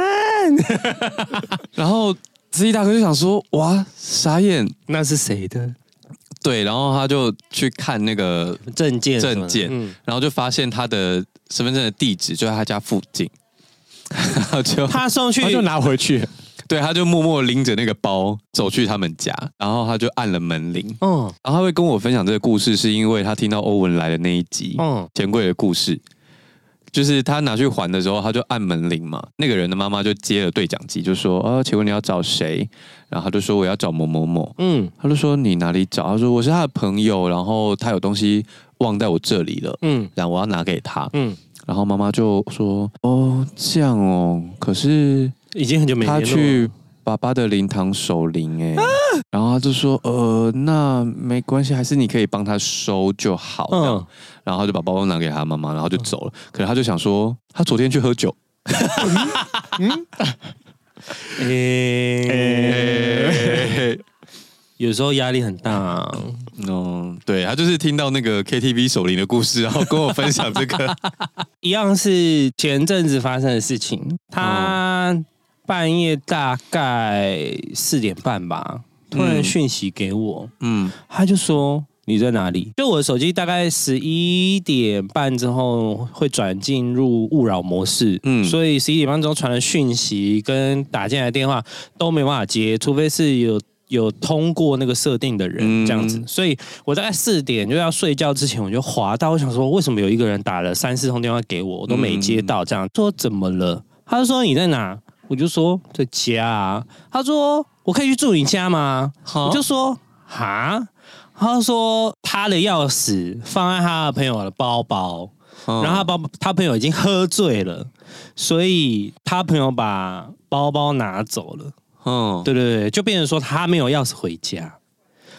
然后司机大哥就想说：“哇，傻眼，那是谁的？”对，然后他就去看那个证件，证件，嗯、然后就发现他的身份证的地址就在他家附近，然 后就他送去，他就拿回去，对，他就默默拎着那个包走去他们家，然后他就按了门铃，嗯，然后他会跟我分享这个故事，是因为他听到欧文来的那一集，嗯，钱柜的故事。就是他拿去还的时候，他就按门铃嘛。那个人的妈妈就接了对讲机，就说：“哦，请问你要找谁？”然后他就说：“我要找某某某。”嗯，他就说：“你哪里找？”他说：“我是他的朋友，然后他有东西忘在我这里了。”嗯，然后我要拿给他。嗯，然后妈妈就说：“哦，这样哦，可是已经很久没他去。”爸爸的灵堂守灵哎，啊、然后他就说呃，那没关系，还是你可以帮他收就好。嗯，然后他就把包包拿给他妈妈，然后就走了。可是他就想说，他昨天去喝酒。嗯，有时候压力很大，啊。嗯，对，他就是听到那个 KTV 守灵的故事，然后跟我分享这个，一样是前阵子发生的事情。他。嗯半夜大概四点半吧，突然讯息给我，嗯，他就说你在哪里？就我的手机大概十一点半之后会转进入勿扰模式，嗯，所以十一点半之后传的讯息跟打进来的电话都没办法接，除非是有有通过那个设定的人这样子。所以我大概四点就要睡觉之前，我就滑到，我想说为什么有一个人打了三四通电话给我，我都没接到，这样说怎么了？他就说你在哪？我就说在家啊，他说我可以去住你家吗？我就说哈，他说他的钥匙放在他的朋友的包包，然后他包他朋友已经喝醉了，所以他朋友把包包拿走了。嗯，对对对，就变成说他没有钥匙回家。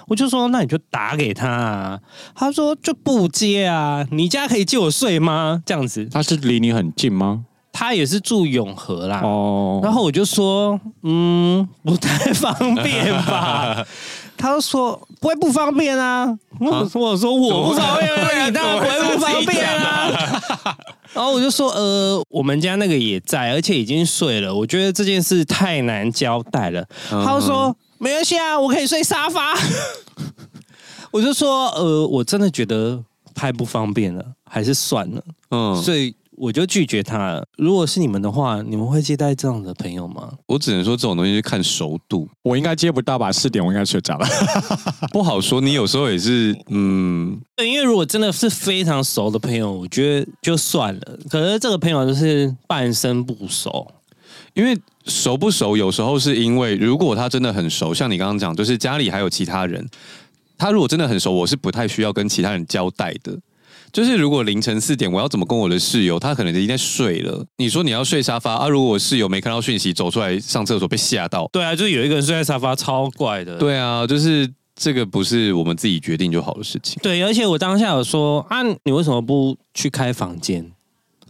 我就说那你就打给他啊，他说就不接啊，你家可以借我睡吗？这样子，他是离你很近吗？他也是住永和啦。哦，然后我就说，嗯，不太方便吧。他就说不会不方便啊。我说我说我不方便，你当然不会不方便啊。然后我就说，呃，我们家那个也在，而且已经睡了。我觉得这件事太难交代了。他就说没关系啊，我可以睡沙发。我就说，呃，我真的觉得太不方便了，还是算了。嗯，所以。我就拒绝他了。如果是你们的话，你们会接待这样的朋友吗？我只能说这种东西是看熟度。我应该接不到吧？四点我应该睡着了，不好说。你有时候也是，嗯，对，因为如果真的是非常熟的朋友，我觉得就算了。可是这个朋友就是半生不熟，因为熟不熟，有时候是因为如果他真的很熟，像你刚刚讲，就是家里还有其他人，他如果真的很熟，我是不太需要跟其他人交代的。就是如果凌晨四点，我要怎么跟我的室友？他可能已经在睡了。你说你要睡沙发啊？如果我室友没看到讯息，走出来上厕所被吓到？对啊，就是有一个人睡在沙发，超怪的。对啊，就是这个不是我们自己决定就好的事情。对，而且我当下有说啊，你为什么不去开房间？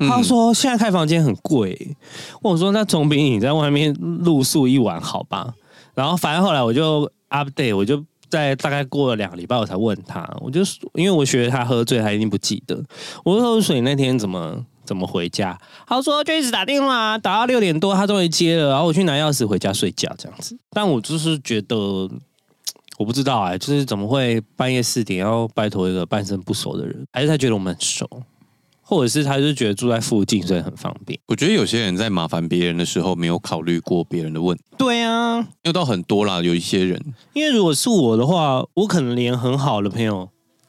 嗯、他说现在开房间很贵。我说那总比你在外面露宿一晚好吧？然后反正后来我就 update，我就。在大概过了两个礼拜，我才问他，我就因为我觉得他喝醉，他一定不记得。我说：“所以那天怎么怎么回家？”他说：“就一直打电话，打到六点多，他终于接了。然后我去拿钥匙回家睡觉，这样子。但我就是觉得，我不知道哎、就是怎么会半夜四点要拜托一个半生不熟的人？还是他觉得我们很熟？”或者是他就觉得住在附近，所以很方便。我觉得有些人在麻烦别人的时候，没有考虑过别人的问题。对啊，有到很多啦，有一些人。因为如果是我的话，我可能连很好的朋友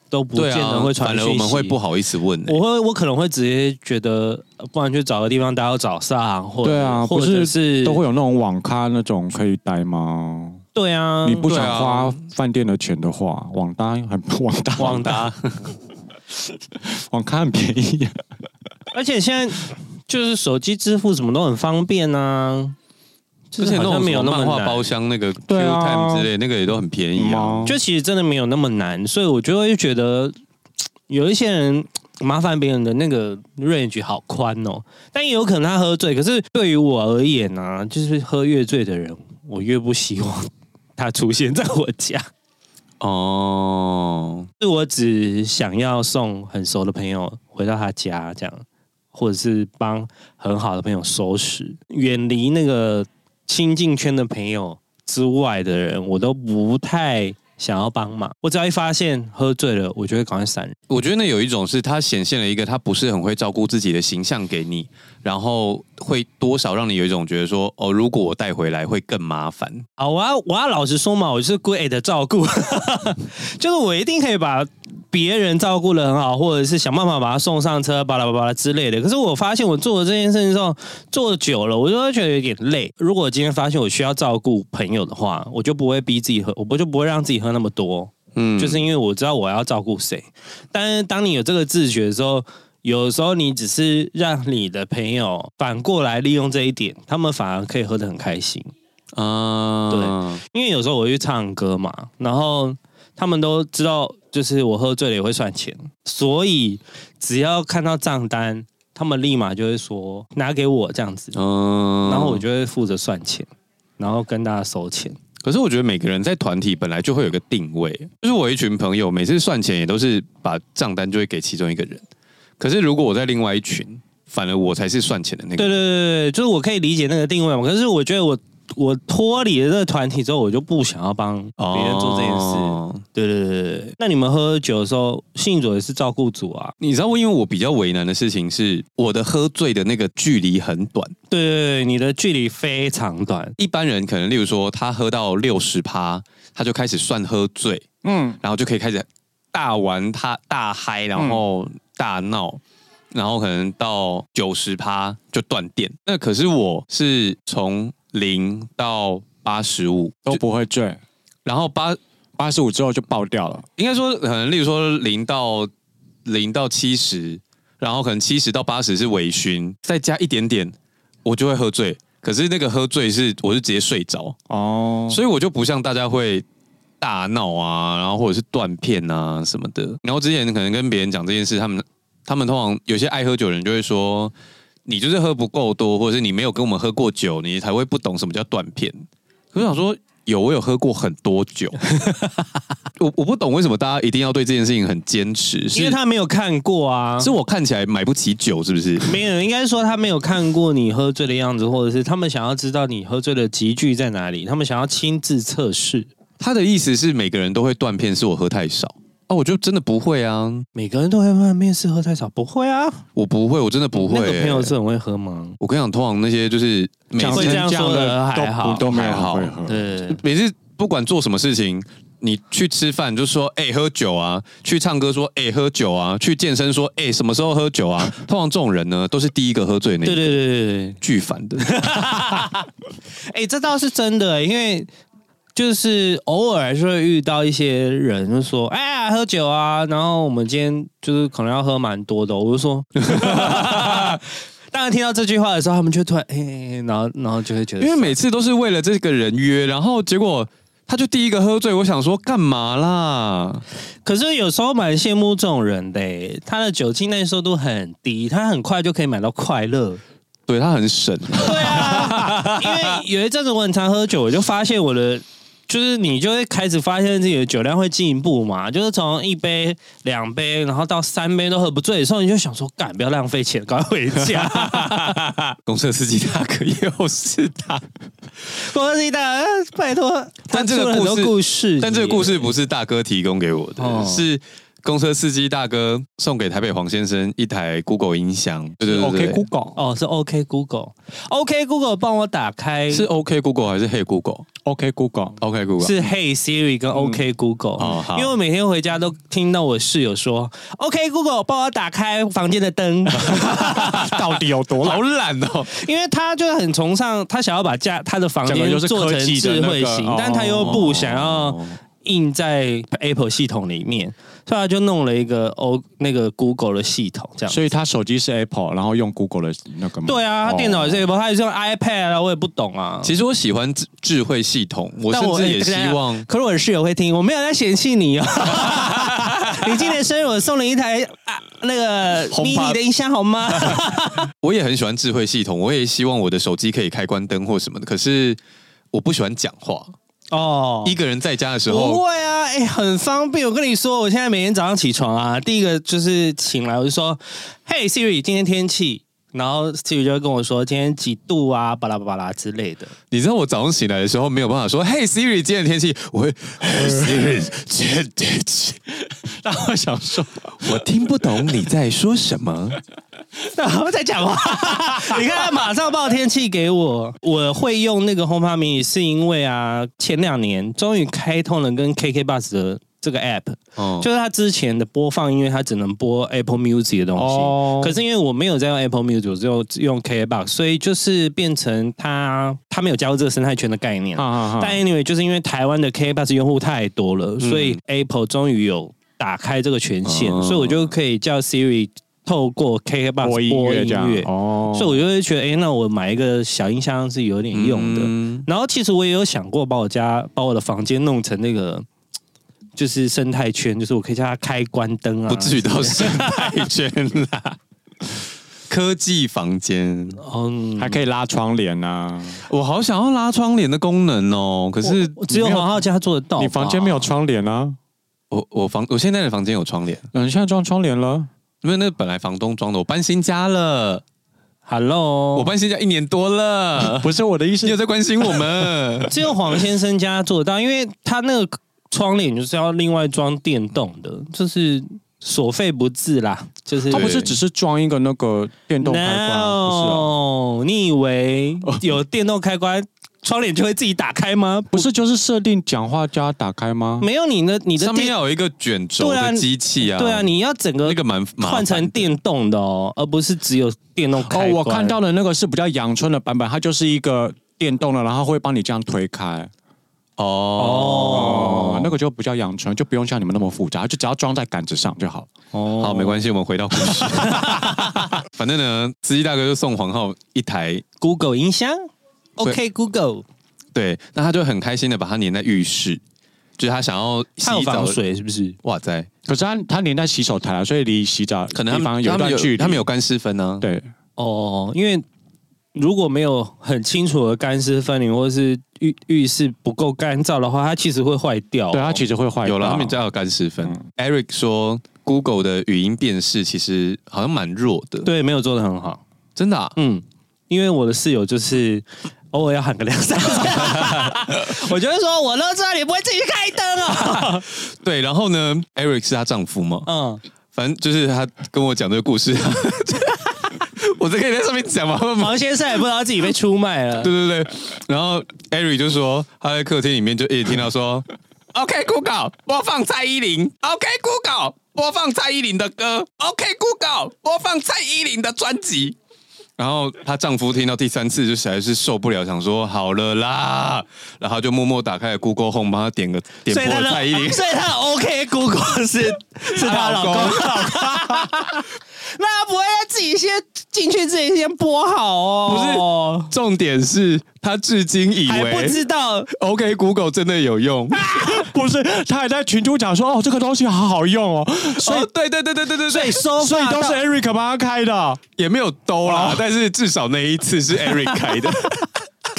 都不见得会传讯息。反而我们会不好意思问、欸。我会，我可能会直接觉得，不然去找个地方待到早上，或者对啊，或者是都会有那种网咖那种可以待吗？对啊，你不想花饭店的钱的话，网搭很 网搭网搭。网咖很便宜，而且现在就是手机支付什么都很方便啊。之前都没有那么漫画包厢那个 QTime 之类，那个也都很便宜啊。就其实真的没有那么难，所以我就会觉得有一些人麻烦别人的那个 range 好宽哦。但也有可能他喝醉，可是对于我而言呢、啊，就是喝越醉的人，我越不希望他出现在我家。哦，是我只想要送很熟的朋友回到他家，这样，或者是帮很好的朋友收拾，远离那个亲近圈的朋友之外的人，我都不太。想要帮忙，我只要一发现喝醉了，我就会赶快闪人。我觉得那有一种是他显现了一个他不是很会照顾自己的形象给你，然后会多少让你有一种觉得说，哦，如果我带回来会更麻烦。好，我要我要老实说嘛，我是 great 的照顾，就是我一定可以把。别人照顾的很好，或者是想办法把他送上车，巴拉巴拉之类的。可是我发现我做了这件事情之后，做久了，我就会觉得有点累。如果我今天发现我需要照顾朋友的话，我就不会逼自己喝，我不就不会让自己喝那么多。嗯，就是因为我知道我要照顾谁。但是当你有这个自觉的时候，有时候你只是让你的朋友反过来利用这一点，他们反而可以喝得很开心啊。对，因为有时候我会去唱歌嘛，然后他们都知道。就是我喝醉了也会算钱，所以只要看到账单，他们立马就会说拿给我这样子，嗯，然后我就会负责算钱，然后跟大家收钱。可是我觉得每个人在团体本来就会有个定位，就是我一群朋友每次算钱也都是把账单就会给其中一个人，可是如果我在另外一群，反而我才是算钱的那个。对对对对，就是我可以理解那个定位嘛，可是我觉得我。我脱离了这个团体之后，我就不想要帮别人做这件事。Oh. 对对对对，那你们喝酒的时候，信主也是照顾组啊？你知道，因为我比较为难的事情是，我的喝醉的那个距离很短。对对对，你的距离非常短。一般人可能，例如说，他喝到六十趴，他就开始算喝醉，嗯，然后就可以开始大玩他大嗨，然后大闹，嗯、然后可能到九十趴就断电。那可是我是从。零到八十五都不会醉，然后八八十五之后就爆掉了。应该说，可能例如说零到零到七十，然后可能七十到八十是微醺，再加一点点，我就会喝醉。可是那个喝醉是我是直接睡着哦，所以我就不像大家会大闹啊，然后或者是断片啊什么的。然后之前可能跟别人讲这件事，他们他们通常有些爱喝酒的人就会说。你就是喝不够多，或者是你没有跟我们喝过酒，你才会不懂什么叫断片。可是我想说。有，我有喝过很多酒，我我不懂为什么大家一定要对这件事情很坚持，因为他没有看过啊，是我看起来买不起酒，是不是？没有，应该说他没有看过你喝醉的样子，或者是他们想要知道你喝醉的集聚在哪里，他们想要亲自测试。他的意思是每个人都会断片，是我喝太少。哦，我就真的不会啊！每个人都会问面试喝太少，不会啊！我不会，我真的不会、欸。那个朋友是很会喝吗？我跟你讲，通常那些就是每次这样说的还好，都还好。对，每次不管做什么事情，你去吃饭就说哎、欸、喝酒啊，去唱歌说哎、欸、喝酒啊，去健身说哎、欸、什么时候喝酒啊？通常这种人呢，都是第一个喝醉那个。对对对对对，巨烦的。哎、欸，这倒是真的、欸，因为。就是偶尔就会遇到一些人，就说：“哎呀，喝酒啊！”然后我们今天就是可能要喝蛮多的，我就说。当然听到这句话的时候，他们就突然哎、欸，然后然后就会觉得，因为每次都是为了这个人约，然后结果他就第一个喝醉。我想说干嘛啦？可是有时候蛮羡慕这种人的，他的酒精耐受度很低，他很快就可以买到快乐。对，他很省。对啊，因为有一阵子我很常喝酒，我就发现我的。就是你就会开始发现自己的酒量会进一步嘛，就是从一杯、两杯，然后到三杯都喝不醉的时候，你就想说，干，不要浪费钱，赶快回家。公车司机大哥又是他，公车司机大哥，拜托。但这个故事，故事但这个故事不是大哥提供给我的，哦、是。公车司机大哥送给台北黄先生一台 Google 音响，对对对，OK Google，哦，是 OK Google，OK Google 帮我打开，是 OK Google 还是 Hey Google？OK Google，OK Google，是 Hey Siri 跟 OK Google，哦，好，因为我每天回家都听到我室友说 OK Google 帮我打开房间的灯，到底有多好懒哦？因为他就很崇尚，他想要把家他的房间做成智慧型，但他又不想要。印在 Apple 系统里面，所以他就弄了一个 O 那个 Google 的系统，这样。所以他手机是 Apple，然后用 Google 的那个。对啊，他电脑也是 Apple，他也是用 iPad 啊，我也不懂啊。其实我喜欢智智慧系统，我甚至也希望。可是我的室友会听，我没有在嫌弃你哦。你今年生日，我送了一台啊那个 mini 的音箱，好吗？我也很喜欢智慧系统，我也希望我的手机可以开关灯或什么的。可是我不喜欢讲话。哦，一个人在家的时候不会啊，哎、欸，很方便。我跟你说，我现在每天早上起床啊，第一个就是醒来，我就说：“嘿，Siri，今天天气。”然后 Siri 就会跟我说：“今天几度啊？巴拉巴拉之类的。”你知道我早上醒来的时候没有办法说：“嘿，Siri，今天天气。”我会：“Hey Siri，今天天气。”然后我想说：“我听不懂你在说什么。”我在讲话，你看他马上报天气给我。我会用那个 HomePod mini 是因为啊，前两年终于开通了跟 KK Bus 的这个 app，哦，就是它之前的播放音乐它只能播 Apple Music 的东西。哦，可是因为我没有在用 Apple Music，我只有用 KKBOX，所以就是变成它它没有加入这个生态圈的概念。但 anyway，就是因为台湾的 KKBOX 用户太多了，所以 Apple 终于有打开这个权限，所以我就可以叫 Siri。透过 KKBOX 播音乐，哦，所以我就会觉得，哎、欸，那我买一个小音箱是有点用的。嗯、然后其实我也有想过，把我家、把我的房间弄成那个，就是生态圈，就是我可以叫它开关灯啊，不至于到生态圈啦。科技房间，嗯，还可以拉窗帘啊！我好想要拉窗帘的功能哦，可是只有黄浩家做得到。你房间没有窗帘啊？我我房我现在的房间有窗帘，嗯，你现在装窗帘了。因为那本来房东装的，我搬新家了。Hello，我搬新家一年多了，不是我的意思。你有在关心我们？只有黄先生家做得到，因为他那个窗帘就是要另外装电动的，就是所费不至啦。就是它不是只是装一个那个电动开关，no, 不是哦？你以为有电动开关？窗帘就会自己打开吗？不是，就是设定讲话加打开吗？没有，你的你的上面要有一个卷轴的机器啊。对啊，你要整个那个蛮换成电动的哦，而不是只有电动开关。哦，我看到的那个是比较阳春的版本，它就是一个电动的，然后会帮你这样推开。哦，哦，那个就不叫养成，就不用像你们那么复杂，就只要装在杆子上就好。哦，好，没关系，我们回到故事。反正呢，司机大哥就送黄浩一台 Google 音箱。OK Google，对，那他就很开心的把它粘在浴室，就是他想要洗澡水，是不是？哇塞！可是他他粘在洗手台啊，所以离洗澡可能他们有一段距离，他们有干湿分呢。对，哦，因为如果没有很清楚的干湿分离，或者是浴浴室不够干燥的话，它其实会坏掉、哦。对，它其实会坏掉。有了，他们家有干湿分。嗯、Eric 说，Google 的语音辨识其实好像蛮弱的。对，没有做的很好，真的、啊。嗯，因为我的室友就是偶尔要喊个两三次，我觉得说我都知道你不会自己开灯啊。对，然后呢，Eric 是她丈夫嘛？嗯。反正就是她跟我讲这个故事，我这可以在上面讲吗？王先生也不知道自己被出卖了。对对对，然后艾瑞就说他在客厅里面就一直听到说，OK Google 播放蔡依林，OK Google 播放蔡依林的歌，OK Google 播放蔡依林的专辑。然后她丈夫听到第三次就实在是受不了，想说好了啦，然后就默默打开了 Google Home，帮他点个点播蔡依林。所以他 OK Google 是是她老公，那他不会自己先进去自己先播好哦？不是，重点是他至今以为不知道 OK Google 真的有用，不是？他还在群主讲说哦，这个东西好好用哦。所以对对对对对对，所以收所以都是 Eric 帮他开的，也没有兜啦。但是至少那一次是 Eric 开的，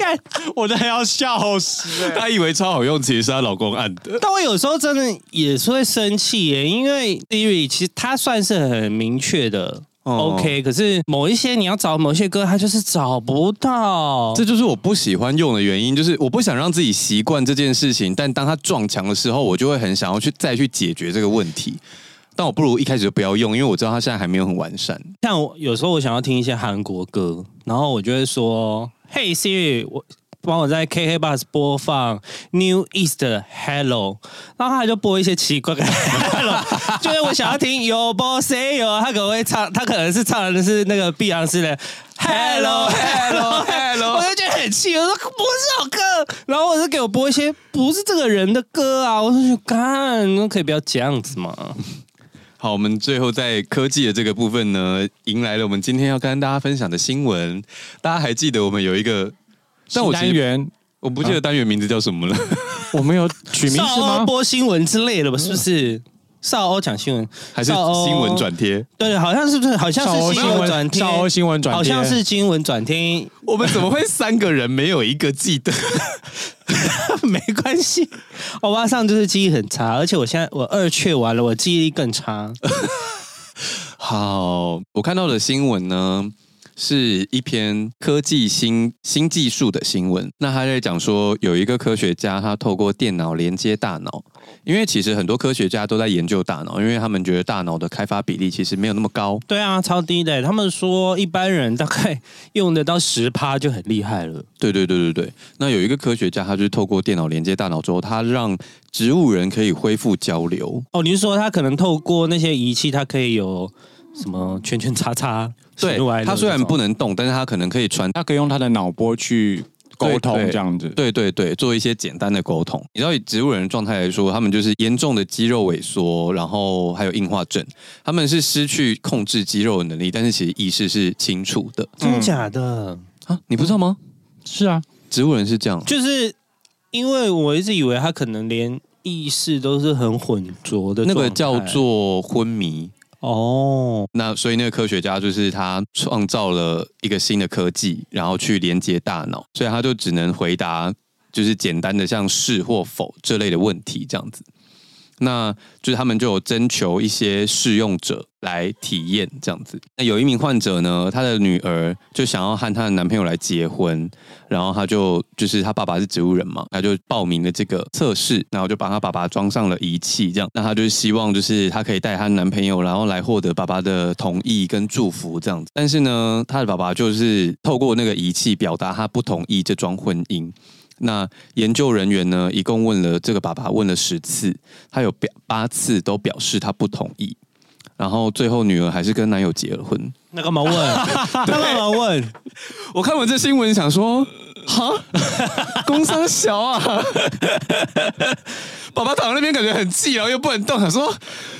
看我都要笑死！他以为超好用，其实是她老公按的。但我有时候真的也是会生气耶，因为 Siri 其实它算是很明确的、嗯、OK，可是某一些你要找某些歌，它就是找不到。这就是我不喜欢用的原因，就是我不想让自己习惯这件事情，但当它撞墙的时候，我就会很想要去再去解决这个问题。但我不如一开始就不要用，因为我知道它现在还没有很完善。像我有时候我想要听一些韩国歌，然后我就会说：“Hey Siri，我帮我在 KK Bus 播放 New East Hello。”然后他就播一些奇怪的 Hello，就是我想要听 Your Boss Say Yo，，他可能会唱，他可能是唱的是那个碧昂斯的 Hello Hello Hello，我就觉得很气，我说不是好歌，然后我就给我播一些不是这个人的歌啊，我说去干，可以不要这样子吗？好，我们最后在科技的这个部分呢，迎来了我们今天要跟大家分享的新闻。大家还记得我们有一个但我单元，我不记得单元名字叫什么了。啊、我们有取名字吗？播 新闻之类的吧？是不是？少欧讲新闻，还是新闻转贴？对对，好像是不是？好像是新闻转贴。少欧新闻转贴，好像是新闻转贴。我们怎么会三个人没有一个记得？没关系，欧巴上就是记忆很差，而且我现在我二确完了，我记忆力更差。好，我看到的新闻呢，是一篇科技新新技术的新闻。那他在讲说，有一个科学家，他透过电脑连接大脑。因为其实很多科学家都在研究大脑，因为他们觉得大脑的开发比例其实没有那么高。对啊，超低的。他们说一般人大概用得到十趴就很厉害了。对对对对对。那有一个科学家，他就是透过电脑连接大脑之后，他让植物人可以恢复交流。哦，你是说他可能透过那些仪器，他可以有什么圈圈叉叉？对，他虽然不能动，但是他可能可以传，他可以用他的脑波去。沟通这样子，对对对，做一些简单的沟通。你知道，以植物人的状态来说，他们就是严重的肌肉萎缩，然后还有硬化症。他们是失去控制肌肉的能力，但是其实意识是清楚的。真的假的啊？你不知道吗？是啊，植物人是这样，就是因为我一直以为他可能连意识都是很混浊的，那个叫做昏迷。哦，那所以那个科学家就是他创造了一个新的科技，然后去连接大脑，所以他就只能回答就是简单的像是或否这类的问题这样子。那就是他们就有征求一些试用者来体验这样子。那有一名患者呢，他的女儿就想要和她的男朋友来结婚，然后她就就是她爸爸是植物人嘛，他就报名了这个测试，然后就把她爸爸装上了仪器，这样。那她就希望就是她可以带她男朋友，然后来获得爸爸的同意跟祝福这样子。但是呢，她的爸爸就是透过那个仪器表达他不同意这桩婚姻。那研究人员呢，一共问了这个爸爸问了十次，他有表八次都表示他不同意，然后最后女儿还是跟男友结了婚。那干嘛问？那干嘛问？我看完这新闻想说，哈，工商小啊，爸爸躺在那边感觉很气，然后又不能动，想说。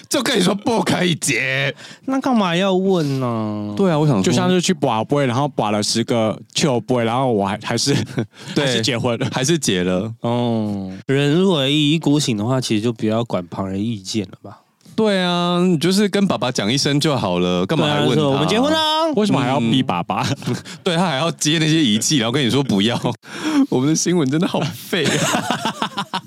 就跟你说不可以结，那干嘛要问呢？对啊，我想就像是去拔杯，然后拔了十个球杯，然后我还还是 对还是结婚了，还是结了。哦，人如果一意孤行的话，其实就不要管旁人意见了吧。对啊，你就是跟爸爸讲一声就好了，干嘛还问他？我们结婚啦，为什么还要逼爸爸？嗯、对他还要接那些仪器，然后跟你说不要。我们的新闻真的好废啊！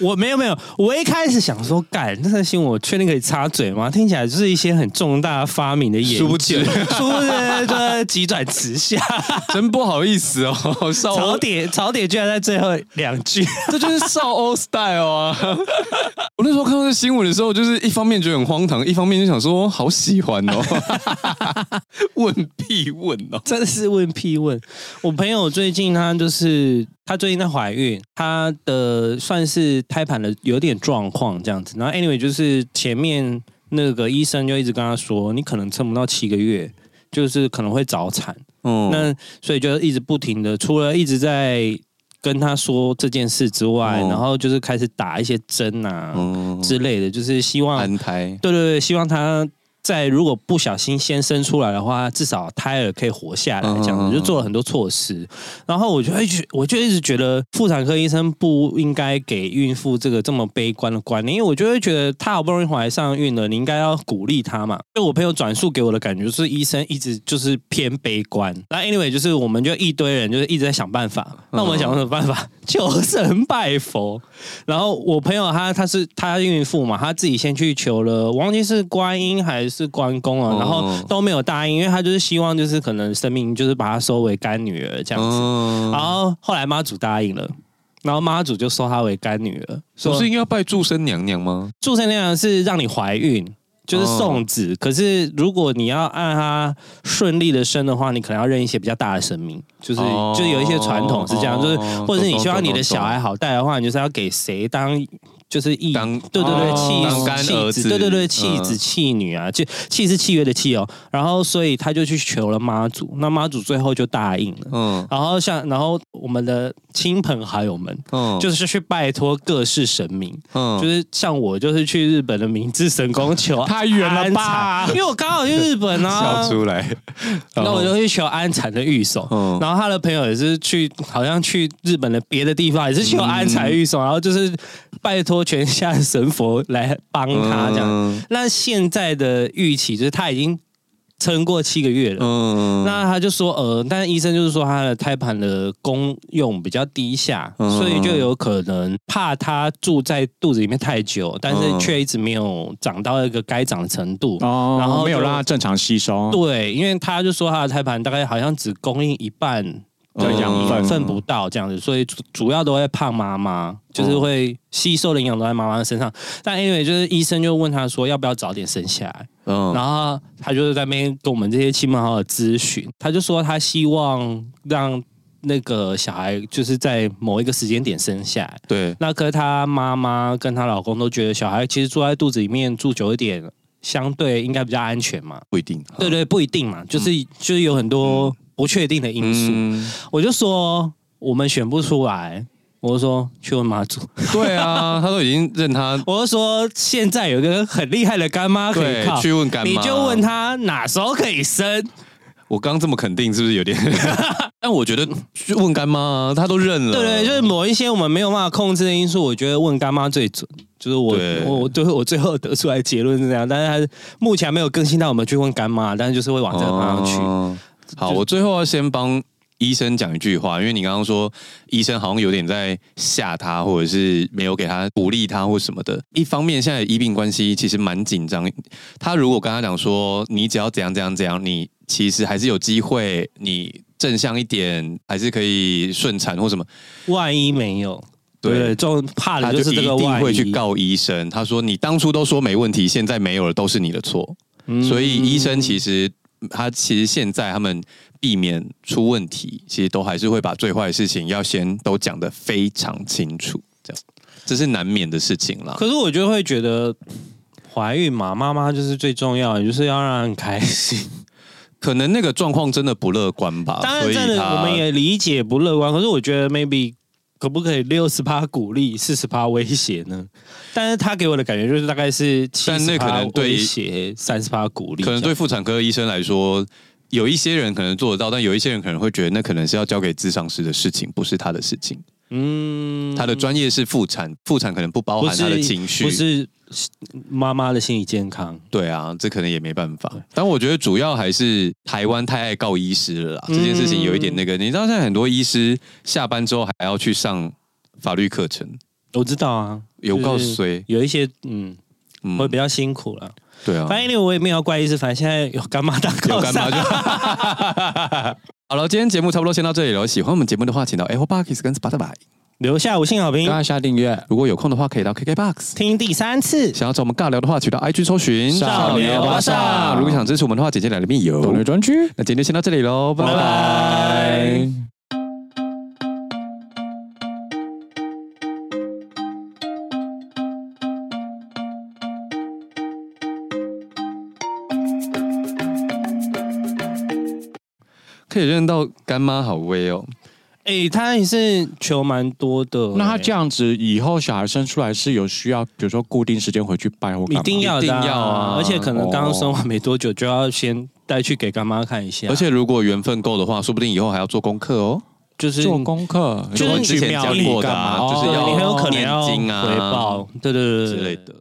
我没有没有，我一开始想说，干这个新闻，我确定可以插嘴吗？听起来就是一些很重大发明的研究，殊不知，殊不知就急转直下，真不好意思哦。槽点槽点居然在最后两句，这就是少欧 style 啊！我那时候看到这新闻的时候，就是一方面觉得很荒唐，一方面就想说好喜欢哦，问屁问哦，真的是问屁问。我朋友最近她就是。她最近在怀孕，她的算是胎盘的有点状况这样子。然后 anyway 就是前面那个医生就一直跟他说，你可能撑不到七个月，就是可能会早产。嗯，那所以就一直不停的，除了一直在跟他说这件事之外，然后就是开始打一些针啊之类的，就是希望安胎。对对对，希望她。在如果不小心先生出来的话，至少胎儿可以活下来，这样子就做了很多措施。然后我就一直，我就一直觉得妇产科医生不应该给孕妇这个这么悲观的观念，因为我就会觉得她好不容易怀上孕了，你应该要鼓励她嘛。就我朋友转述给我的感觉，就是医生一直就是偏悲观。那 anyway，就是我们就一堆人就是一直在想办法。那我们想什么办法？求神拜佛。然后我朋友他他是他孕妇嘛，他自己先去求了，我忘记是观音还是。是关公啊，然后都没有答应，因为他就是希望就是可能生命就是把他收为干女儿这样子，然后后来妈祖答应了，然后妈祖就收她为干女儿。不是应该要拜祝生娘娘吗？祝生娘娘是让你怀孕，就是送子。可是如果你要按她顺利的生的话，你可能要认一些比较大的神明，就是就是有一些传统是这样，就是或者是你希望你的小孩好带的话，你就是要给谁当。就是义，对对对，妻妻子，对对对，妻子妻女啊，就契是契约的契哦。然后所以他就去求了妈祖，那妈祖最后就答应了。嗯，然后像然后我们的亲朋好友们，嗯，就是去拜托各式神明，嗯，就是像我就是去日本的明治神宫求，太远了吧？因为我刚好去日本啊，笑出来。那我就去求安产的御守，嗯，然后他的朋友也是去，好像去日本的别的地方也是求安产御守，然后就是拜托。全下神佛来帮他这样，嗯、那现在的预期就是他已经撑过七个月了。嗯，那他就说，呃，但是医生就是说他的胎盘的功用比较低下，嗯、所以就有可能怕他住在肚子里面太久，但是却一直没有长到一个该长的程度，哦、然后没有让他正常吸收。对，因为他就说他的胎盘大概好像只供应一半。对，养分分不到这样子，所以主主要都会胖妈妈，就是会吸收的营养都在妈妈的身上。但因为就是医生就问他说要不要早点生下来，嗯，然后他就是在那边跟我们这些亲朋好友咨询，他就说他希望让那个小孩就是在某一个时间点生下来。对，那可是他妈妈跟她老公都觉得小孩其实住在肚子里面住久一点，相对应该比较安全嘛。不一定，对对，不一定嘛，就是就是有很多。不确定的因素，嗯、我就说我们选不出来，我就说去问妈祖。对啊，他都已经认他。我就说现在有一个很厉害的干妈可以靠，去问干妈，你就问他哪时候可以生。我刚这么肯定，是不是有点？但我觉得去问干妈，他都认了。对对，就是某一些我们没有办法控制的因素，我觉得问干妈最准。就是我对我对我最后得出来的结论是这样，但是他目前还没有更新到我们去问干妈，但是就是会往这个方向去。哦好，我最后要先帮医生讲一句话，因为你刚刚说医生好像有点在吓他，或者是没有给他鼓励他或什么的。一方面，现在医病关系其实蛮紧张。他如果跟他讲说，你只要怎样怎样怎样，你其实还是有机会，你正向一点，还是可以顺产或什么。万一没有，对，就怕的就是这个万一。一定会去告医生。他说，你当初都说没问题，现在没有了，都是你的错。嗯、所以医生其实。他其实现在他们避免出问题，其实都还是会把最坏的事情要先都讲得非常清楚，这样这是难免的事情啦。可是我就会觉得怀孕嘛，妈妈就是最重要的，就是要让人开心。可能那个状况真的不乐观吧？当然，真的我们也理解不乐观。可是我觉得 maybe。可不可以六十趴鼓励，四十趴威胁呢？但是他给我的感觉就是大概是七十趴威胁，三十趴鼓励。可能对妇产科医生来说，有一些人可能做得到，但有一些人可能会觉得那可能是要交给智商师的事情，不是他的事情。嗯，他的专业是妇产，妇产可能不包含他的情绪，不是妈妈的心理健康。对啊，这可能也没办法。但我觉得主要还是台湾太爱告医师了啦，嗯、这件事情有一点那个。你知道现在很多医师下班之后还要去上法律课程，我知道啊，有告谁，有一些嗯，会比较辛苦了。对啊，反正我也没有怪意思，反正现在有干妈当靠山。有干妈就 好了，今天节目差不多先到这里了。喜欢我们节目的话，请到 Apple Podcast 跟 Spotify 留下五星好评，按下订阅。如果有空的话，可以到 KKBOX 听第三次。想要找我们尬聊的话，去到 IG 搜寻少年华上。如果想支持我们的话，简介里面有抖内专区。那今天就先到这里喽，拜拜。可以认到干妈好威哦！哎、欸，他也是求蛮多的。那他这样子以后小孩生出来是有需要，比如说固定时间回去拜或？一定要，一定要啊！而且可能刚刚生完没多久，就要先带去给干妈看一下。而且如果缘分够的话，说不定以后还要做功课哦。就是做功课，就是之前教过的、啊，就是要你很有可能要回报，对对对，对之类的。